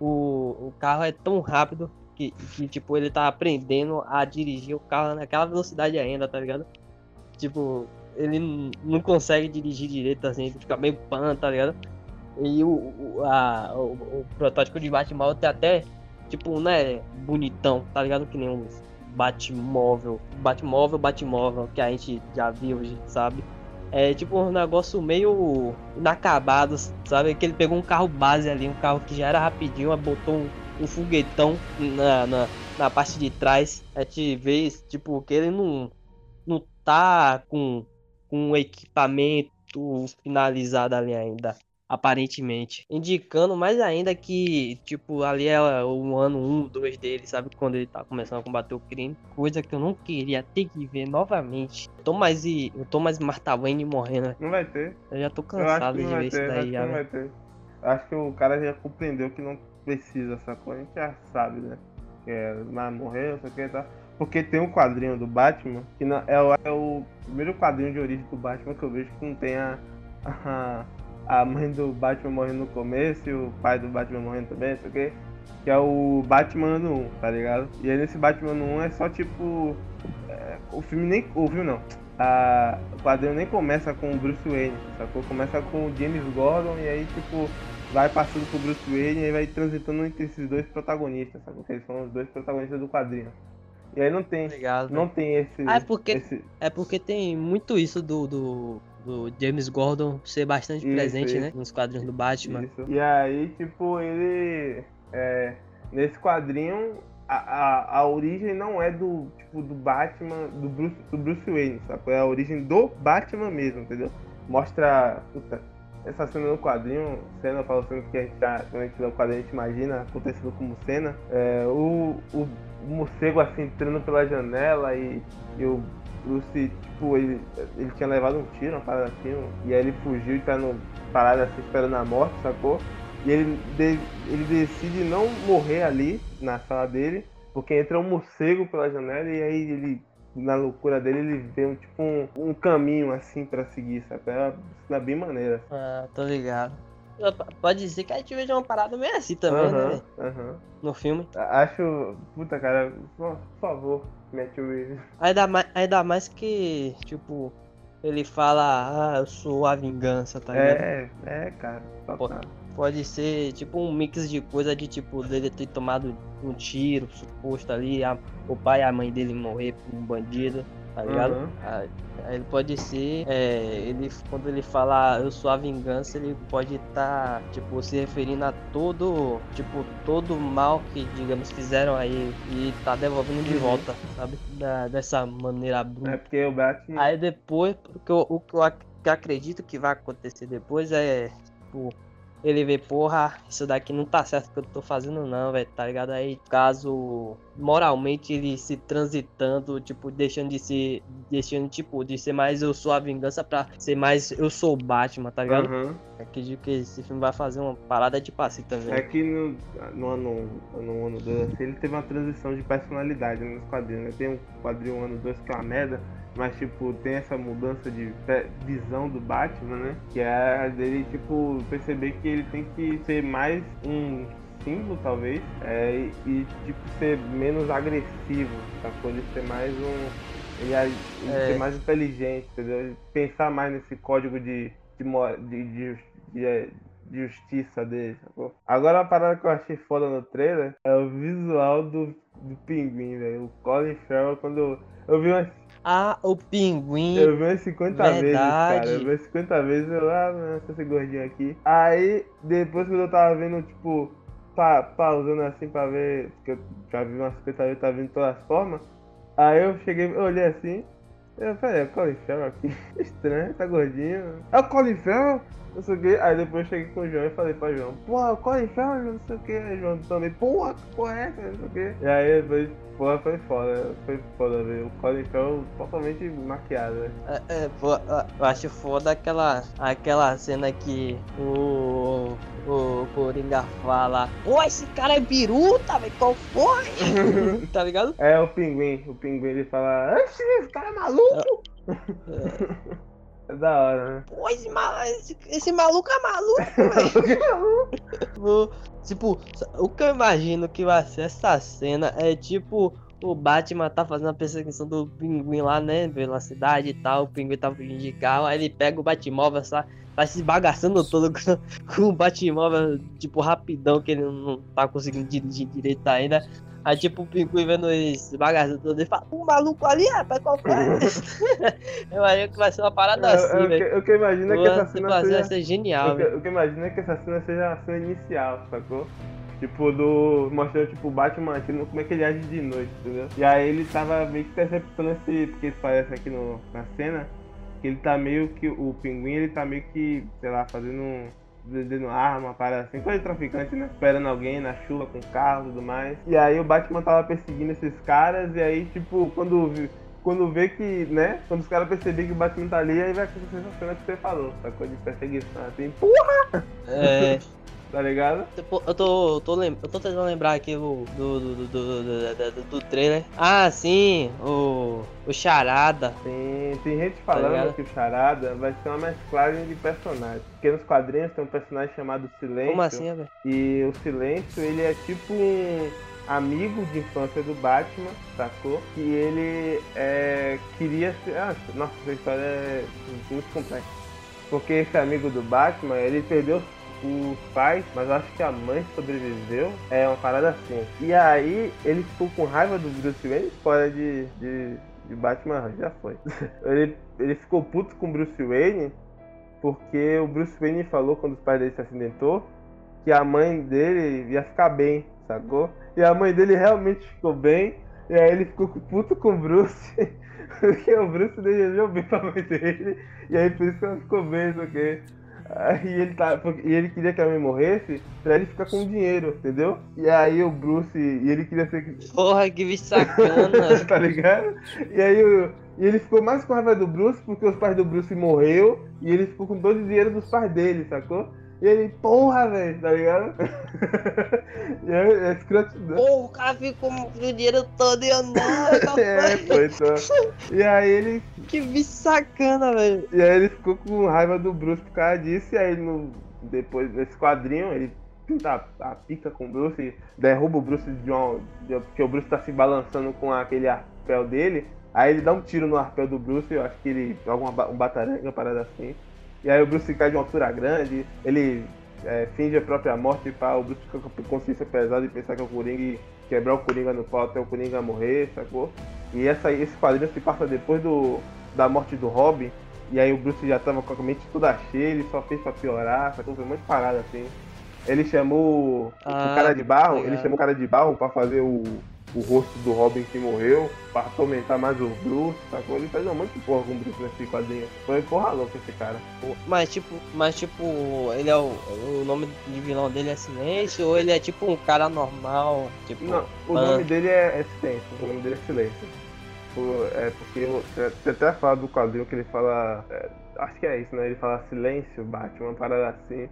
o, o carro é tão rápido que, que, tipo, ele tá aprendendo a dirigir o carro naquela velocidade ainda, tá ligado? Tipo, ele não consegue dirigir direito, assim, fica meio pan, tá ligado? E o, o, a, o, o protótipo de Batmóvel tem até, tipo, né, bonitão, tá ligado? Que nem um Batmóvel, Batmóvel, Batmóvel, que a gente já viu, sabe? É tipo um negócio meio inacabado, sabe? Que ele pegou um carro base ali, um carro que já era rapidinho, botou um, um foguetão na, na, na parte de trás. A gente vê, tipo, que ele não, não tá com, com um equipamento finalizado ali ainda aparentemente. Indicando mais ainda que, tipo, ali é o ano 1, 2 dele, sabe? Quando ele tá começando a combater o crime. Coisa que eu não queria ter que ver novamente. Thomas e. O Thomas e Martha Wayne morrendo. Não vai ter. Eu já tô cansado de ver isso acho daí que já. não né? vai ter. Acho que o cara já compreendeu que não precisa, sacou? A gente já sabe, né? Que é, vai morrer, não sei o que e tal. Porque tem um quadrinho do Batman, que não- é, o- é o primeiro quadrinho de origem do Batman que eu vejo que não tem a, a, a mãe do Batman morrendo no começo e o pai do Batman morrendo também, não sei o que. Que é o Batman ano 1, tá ligado? E aí nesse Batman ano 1 é só tipo. é, o filme nem. O filme não. A, o quadrinho nem começa com o Bruce Wayne, sacou? Começa com o James Gordon e aí tipo. Vai passando pro Bruce Wayne e aí vai transitando entre esses dois protagonistas, sacou? Que eles são os dois protagonistas do quadrinho. E aí não tem. Obrigado. Não tem esse. Ah, é porque, esse é porque tem muito isso do, do, do James Gordon ser bastante Isso, presente, isso. né? Nos quadrinhos do Batman. Isso. E aí, tipo, ele. é, nesse quadrinho, a, a, a origem não é do tipo do Batman, do Bruce, do Bruce Wayne, sacou? É a origem do Batman mesmo, entendeu? Mostra. Puta, essa cena no quadrinho, cena fala cena que a gente tá, quando a gente lê o quadrinho, a gente imagina acontecendo como cena. É, o, o, o morcego assim entrando pela janela e, e o Bruce, tipo, ele, ele tinha levado um tiro, uma parada assim, e aí ele fugiu e tá no parada assim esperando a morte, sacou? E ele, ele decide não morrer ali na sala dele, porque entra um morcego pela janela e aí ele, na loucura dele, ele vê um, tipo um, um caminho assim pra seguir, sacou? É uma bem maneira. Ah, tô ligado. Pode dizer que a gente veja uma parada meio assim também, né? Aham, aham. No filme. Acho. Puta, cara, por favor, o Reeves. Ainda mais, ainda mais que, tipo, ele fala, ah, eu sou a vingança, tá ligado? É, é, cara. total. Pode ser tipo um mix de coisa de tipo dele ter tomado um tiro, suposto ali, a- o pai e a mãe dele morrer por um bandido, tá ligado? Uhum. Aí, ele pode ser, é, ele quando ele fala eu sou a vingança, ele pode estar tipo se referindo a todo, tipo todo o mal que digamos fizeram aí e tá devolvendo de Uhum. volta, sabe? Da- dessa maneira bruta. É porque o Batman. Aí depois, o que eu, o eu ac- que eu acredito que vai acontecer depois é, tipo, ele vê, porra, isso daqui não tá certo que eu tô fazendo não, velho, tá ligado? Aí, caso moralmente ele se transitando, tipo, deixando de ser, deixando, tipo, de ser mais eu sou a vingança pra ser mais eu sou o Batman, tá ligado? Aham. Acredito que esse filme vai fazer uma parada tipo assim também. É que no, no ano no ano 2, assim, ele teve uma transição de personalidade nos quadrinhos, né? Tem um quadrinho ano 2 que é uma merda, mas tipo, tem essa mudança de visão do Batman, né? Que é a dele, tipo, perceber que ele tem que ser mais um símbolo, talvez, é, e, tipo, ser menos agressivo, sacou? Ele ser mais um. Ele, ele É. ser mais inteligente, entendeu? Pensar mais nesse código de, de, de, de, de- de justiça dele, sacou? Agora a parada que eu achei foda no trailer é o visual do, do pinguim, velho. O Colin Farrell, quando eu, eu vi umas, Ah, o pinguim. eu vi umas 50 vezes, cara. Verdade. Eu vi umas 50 vezes, eu, ah, nossa, esse gordinho aqui. Aí, depois quando eu tava vendo, tipo, pa, pausando assim pra ver, porque eu já vi umas 50 vezes, tá vindo de todas as formas. Aí eu cheguei, eu olhei assim, eu falei, é o Colin Farrell aqui. Estranho, tá gordinho. É o Colin Farrell? Não sei o que. Aí depois eu cheguei com o João e falei pra João, porra, o Colin Farrell, não sei o que. Aí João também, porra, que porra é? Não sei o que. E aí depois, porra, foi foda. Foi foda ver. O Colin Farrell totalmente maquiado, né? É, é, pô, eu acho foda aquela, aquela cena que o, o Coringa fala Pô, esse cara é biruta, velho, qual foi? tá ligado? É o pinguim. O pinguim ele fala, "Oxi, esse cara é maluco. É da hora, né? Pô, esse, ma- esse, esse maluco é maluco, velho. Tipo, Tipo, o que eu imagino que vai ser essa cena é tipo o Batman tá fazendo a perseguição do pinguim lá, né? Pela cidade e tal, o pinguim tá fugindo de carro, aí ele pega o Batmóvel, tá, tá se bagaçando todo com, com o Batmóvel, tipo, rapidão, que ele não tá conseguindo dirigir direito ainda. Aí, tipo, o pinguim vendo esse bagaço todo, ele fala, o maluco ali, rapaz, qual foi? eu acho que vai ser uma parada Eu- assim, eu, velho. que- o que eu imagino é que essa cena vai seja... ser genial, O que, velho. o que eu imagino é que essa cena seja a cena inicial, sacou? Tipo, do. Mostrando tipo o Batman aqui, como é que ele age de noite, entendeu? E aí ele tava meio que interceptando esse. Porque isso parece aqui no, na cena. Que ele tá meio que. O pinguim ele tá meio que, sei lá, fazendo. um- Vendendo arma, para assim, coisa de traficante, né? Esperando alguém na chuva com carro e tudo mais. E aí o Batman tava perseguindo esses caras, e aí, tipo, quando quando vê que, né? Quando os caras perceberem que o Batman tá ali, aí vai acontecer essa cena que você falou, sacou? De perseguição, assim, pô, É. tá ligado? Eu tô, eu tô, eu tô tentando lembrar aqui do, do, do, do, do, trailer. Ah, sim, o, o Charada. Tem, tem gente falando ligado? que o Charada vai ser uma mesclagem de personagens. Porque nos quadrinhos tem um personagem chamado Silêncio. Como assim, velho? E o Silêncio, ele é tipo um amigo de infância do Batman, sacou? Que ele é, queria ser. Ah, nossa, essa história é muito complexa. Porque esse amigo do Batman, ele perdeu os pais, mas acho que a mãe sobreviveu. É uma parada assim. E aí ele ficou com raiva do Bruce Wayne, spoiler de, de, de Batman já foi. ele, ele ficou puto com o Bruce Wayne porque o Bruce Wayne falou quando os pais dele se acidentou que a mãe dele ia ficar bem, sacou? E a mãe dele realmente ficou bem, e aí ele ficou puto com o Bruce, porque o Bruce desejou bem pra mãe dele, e aí por isso que ela ficou bem, aqui. Aí ele tá, e ele queria que a mãe morresse pra ele ficar com dinheiro, entendeu? E aí o Bruce, e ele queria ser Porra, que bicho sacana. tá ligado? E aí o- e ele ficou mais com raiva do Bruce porque os pais do Bruce morreu e ele ficou com todo o dinheiro dos pais dele, sacou? E ele, porra, velho, tá ligado? e aí, é escrotidão. Pô, o cara ficou com o dinheiro todo e eu não, É, pô, então. E aí ele. Que bicho sacana, velho. E aí ele ficou com raiva do Bruce por causa disso, e aí no, depois desse quadrinho ele pinta a, a pica com o Bruce e derruba o Bruce de uma. de- porque o Bruce tá se balançando com aquele arpel dele. Aí ele dá um tiro no arpel do Bruce, eu acho que ele joga uma, um bataranga, uma parada assim. E aí o Bruce cai de uma altura grande, ele é, finge a própria morte para o Bruce ficar com a consciência pesada e pensar que é o Coringa e quebrar o Coringa no pau até o Coringa morrer, sacou? E essa, esse quadrinho se passa depois do, da morte do Robin, e aí o Bruce já tava com a mente toda cheia, ele só fez pra piorar, sacou? Foi muito parada assim. Ele chamou o Ah, cara de barro, ligado. ele chamou o cara de barro pra fazer o, o rosto do Robin que morreu pra atormentar mais o Bruce, sacou? Ele faz um monte de porra com o Bruce nesse quadrinho. Foi porra louca esse cara. Mas tipo, mas tipo, ele é o, o nome de vilão dele é Silêncio ou ele é tipo um cara normal, tipo, Não, o nome dele é, é Silêncio, o nome dele é Silêncio. É porque você até fala do quadrinho que ele fala. é, acho que é isso, né? Ele fala silêncio, Batman, uma parada assim.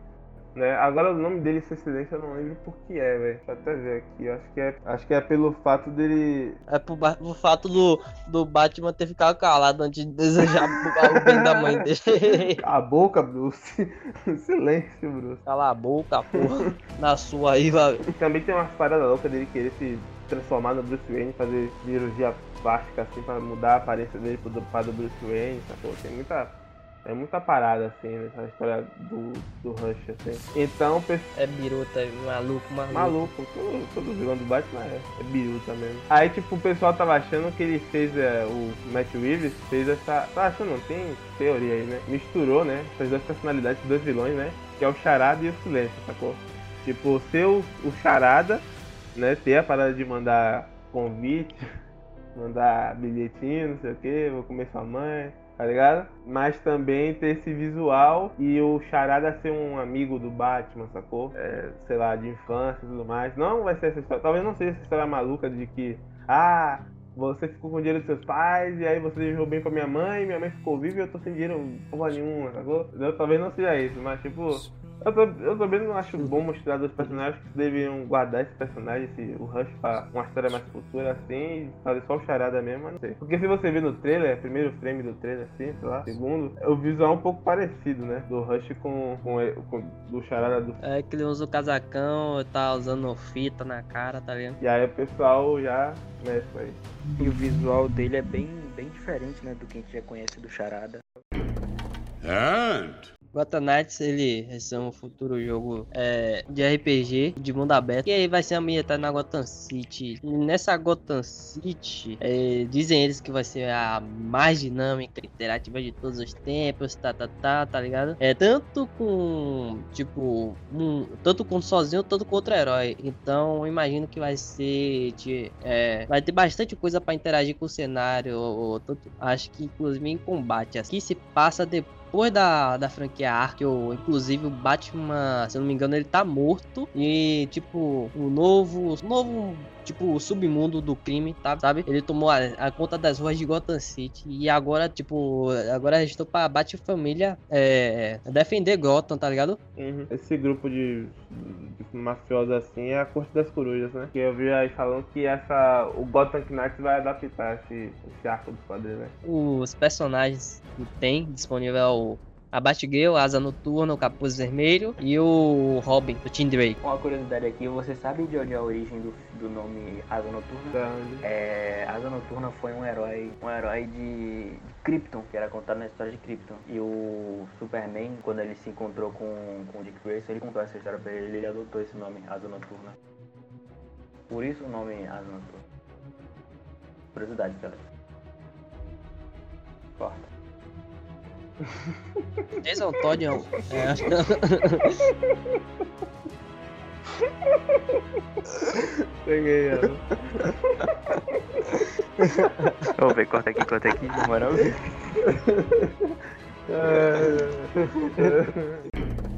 Né? Agora o nome dele ser silêncio eu não lembro por que é, velho. Deixa eu até ver aqui. Eu acho que é. Acho que é pelo fato dele. É pro fato do, do Batman ter ficado calado antes de desejar o bem da mãe dele. Cala a boca, Bruce. silêncio, Bruce. Cala a boca, porra. Na sua aí. E também tem umas paradas loucas dele querer se transformar no Bruce Wayne, fazer cirurgia plástica assim pra mudar a aparência dele pro pra do Bruce Wayne, sacou? Tem muita. É muita parada assim nessa história do, do Rush, assim. Então, É biruta, é maluco, maluco. maluco, todo, todo vilão do Batman é, é biruta mesmo. Aí tipo, o pessoal tava achando que ele fez, é, o Matt Reeves fez essa. Tá achando, não tem teoria aí, né? Misturou, né? Essas duas personalidades, dois vilões, né? Que é o Charada e o Silêncio, sacou? Tipo, ser o, o Charada, né? Ter a parada de mandar convite, mandar bilhetinho, não sei o que, vou comer sua mãe, tá ligado? Mas também ter esse visual e o Charada ser um amigo do Batman, sacou? É, sei lá, de infância e tudo mais. Não vai ser essa história, talvez não seja essa história maluca de que, ah, você ficou com o dinheiro dos seus pais e aí você desejou bem pra minha mãe, minha mãe ficou viva e eu tô sem dinheiro porra nenhuma, sacou? Talvez não seja isso, mas tipo, eu, também não acho bom mostrar dois personagens que deveriam guardar esse personagem, esse, o Rush, pra uma história mais futura assim, e fazer só o charada mesmo, mas não sei. Porque se você ver no trailer, primeiro frame do trailer, assim, sei lá, segundo, o visual é um pouco parecido, né? Do Rush com, com, com- do charada do. É que ele usa o casacão, tá usando fita na cara, tá vendo? E aí o pessoal já mescla aí. E o visual dele é bem, bem diferente, né, do que a gente já conhece do Charada. And Gotham Knights, ele vai ser um futuro jogo é, de RPG, de mundo aberto. E aí vai ser ambientado na Gotham City. E nessa Gotham City, é, dizem eles que vai ser a mais dinâmica, interativa de todos os tempos, tá, tá, tá, tá ligado? É tanto com, tipo, um, tanto com sozinho, tanto com outro herói. Então, imagino que vai ser, de, é, vai ter bastante coisa pra interagir com o cenário. ou tanto- acho que, inclusive, em combate. Aqui se passa depois depois da, da franquia Arkham, inclusive o Batman, se eu não me engano, ele tá morto. E, tipo, o novo. O novo. Tipo, o submundo do crime, tá? Sabe? Ele tomou a, a conta das ruas de Gotham City. E agora, tipo, agora restou pra Bat-Família é, defender Gotham, tá ligado? Esse grupo de, de mafiosos assim é a Corte das Corujas, né? Que eu vi aí falando que essa, o Gotham Knights vai adaptar esse, esse arco dos quadrinhos, né? Os personagens que tem disponível é o. A Batgirl, a Asa Noturna, o Capuz Vermelho e o Robin, o Tim Drake. Uma curiosidade aqui, você sabe de onde é a origem do, do nome Asa Noturna? É, Asa Noturna foi um herói, um herói de, de Krypton, que era contado na história de Krypton. E o Superman, quando ele se encontrou com, com o Dick Grayson, ele contou essa história pra ele, ele adotou esse nome, Asa Noturna. Por isso o nome Asa Noturna. Curiosidade, galera. Corta. Jason Todd é Peguei ela. Vamos ver, corta aqui, corta aqui, na moral.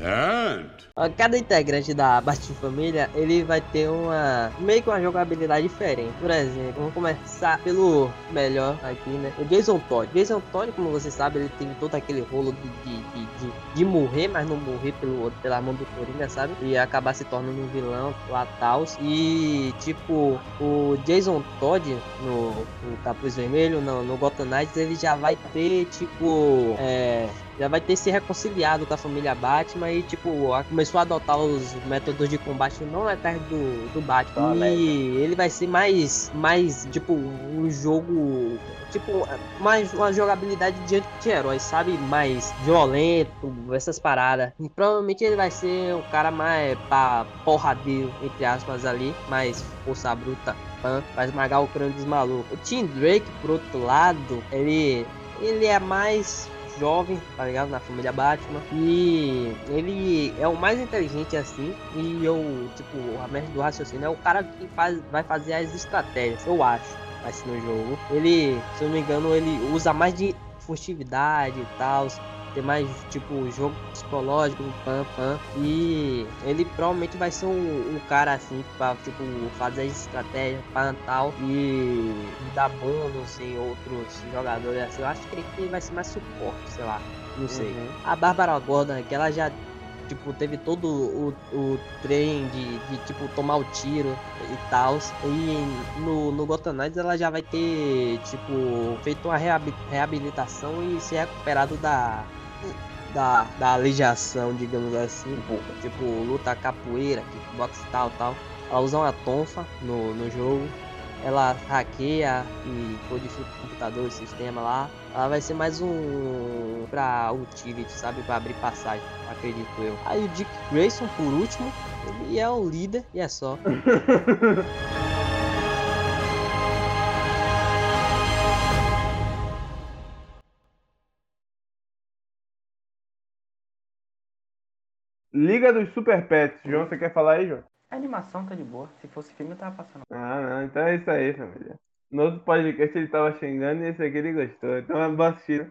and Cada integrante da Bat-Família, ele vai ter uma meio que uma jogabilidade diferente. Por exemplo, vamos começar pelo melhor aqui, né? O Jason Todd. Jason Todd, como você sabe, ele tem todo aquele rolo de, de, de, de, de morrer, mas não morrer pelo, pela mão do Coringa, sabe? E acabar se tornando um vilão lá tal. E tipo, o Jason Todd no, no Capuz Vermelho, no, no Gotham Knights, ele já vai ter, tipo, é, já vai ter se reconciliado com a família Batman e, tipo, começou a adotar os métodos de combate não letais do, do Batman. Só e ele vai ser mais, mais, tipo, um jogo. Tipo, mais uma jogabilidade de anti-herói, sabe? Mais violento, essas paradas. E provavelmente ele vai ser o cara mais pra porradeiro, entre aspas, ali, mais força bruta. pã, Vai esmagar o crânio dos malucos. O Tim Drake, por outro lado, ele ele é mais jovem, tá ligado? Na família Batman. E ele é o mais inteligente assim. E eu, tipo, a mente do raciocínio é o cara que faz, vai fazer as estratégias, eu acho. Assim no jogo. Ele, se eu não me engano, ele usa mais de furtividade e tal. Tem mais, tipo, jogo psicológico, pam, pam. E ele provavelmente vai ser um, um cara assim, pra, tipo, fazer as estratégias, pam, tal. E dar bônus em outros jogadores assim. Eu acho que ele vai ser mais suporte, sei lá. Não sei. Uhum. A Bárbara Gordon, que ela já tipo, teve todo o, o trem de, de, tipo, tomar o tiro e tal. E no, no Gotham Knights ela já vai ter, tipo, feito uma reabi- reabilitação e se recuperado da, da, da alejação, digamos assim. Tipo, luta capoeira, kickbox e tal, tal. Ela usa uma tonfa no, no jogo. Ela hackeia e codifica o computador, o sistema lá. Ela vai ser mais um pra utility, sabe? Pra abrir passagem, acredito eu. Aí o Dick Grayson, por último, ele é o líder e é só. Liga dos Super Pets. João, você quer falar aí, João? A animação tá de boa. Se fosse filme, eu tava passando. Ah, não. Então é isso aí, família. No outro podcast ele tava xingando e esse aqui ele gostou. Então é bom assistir.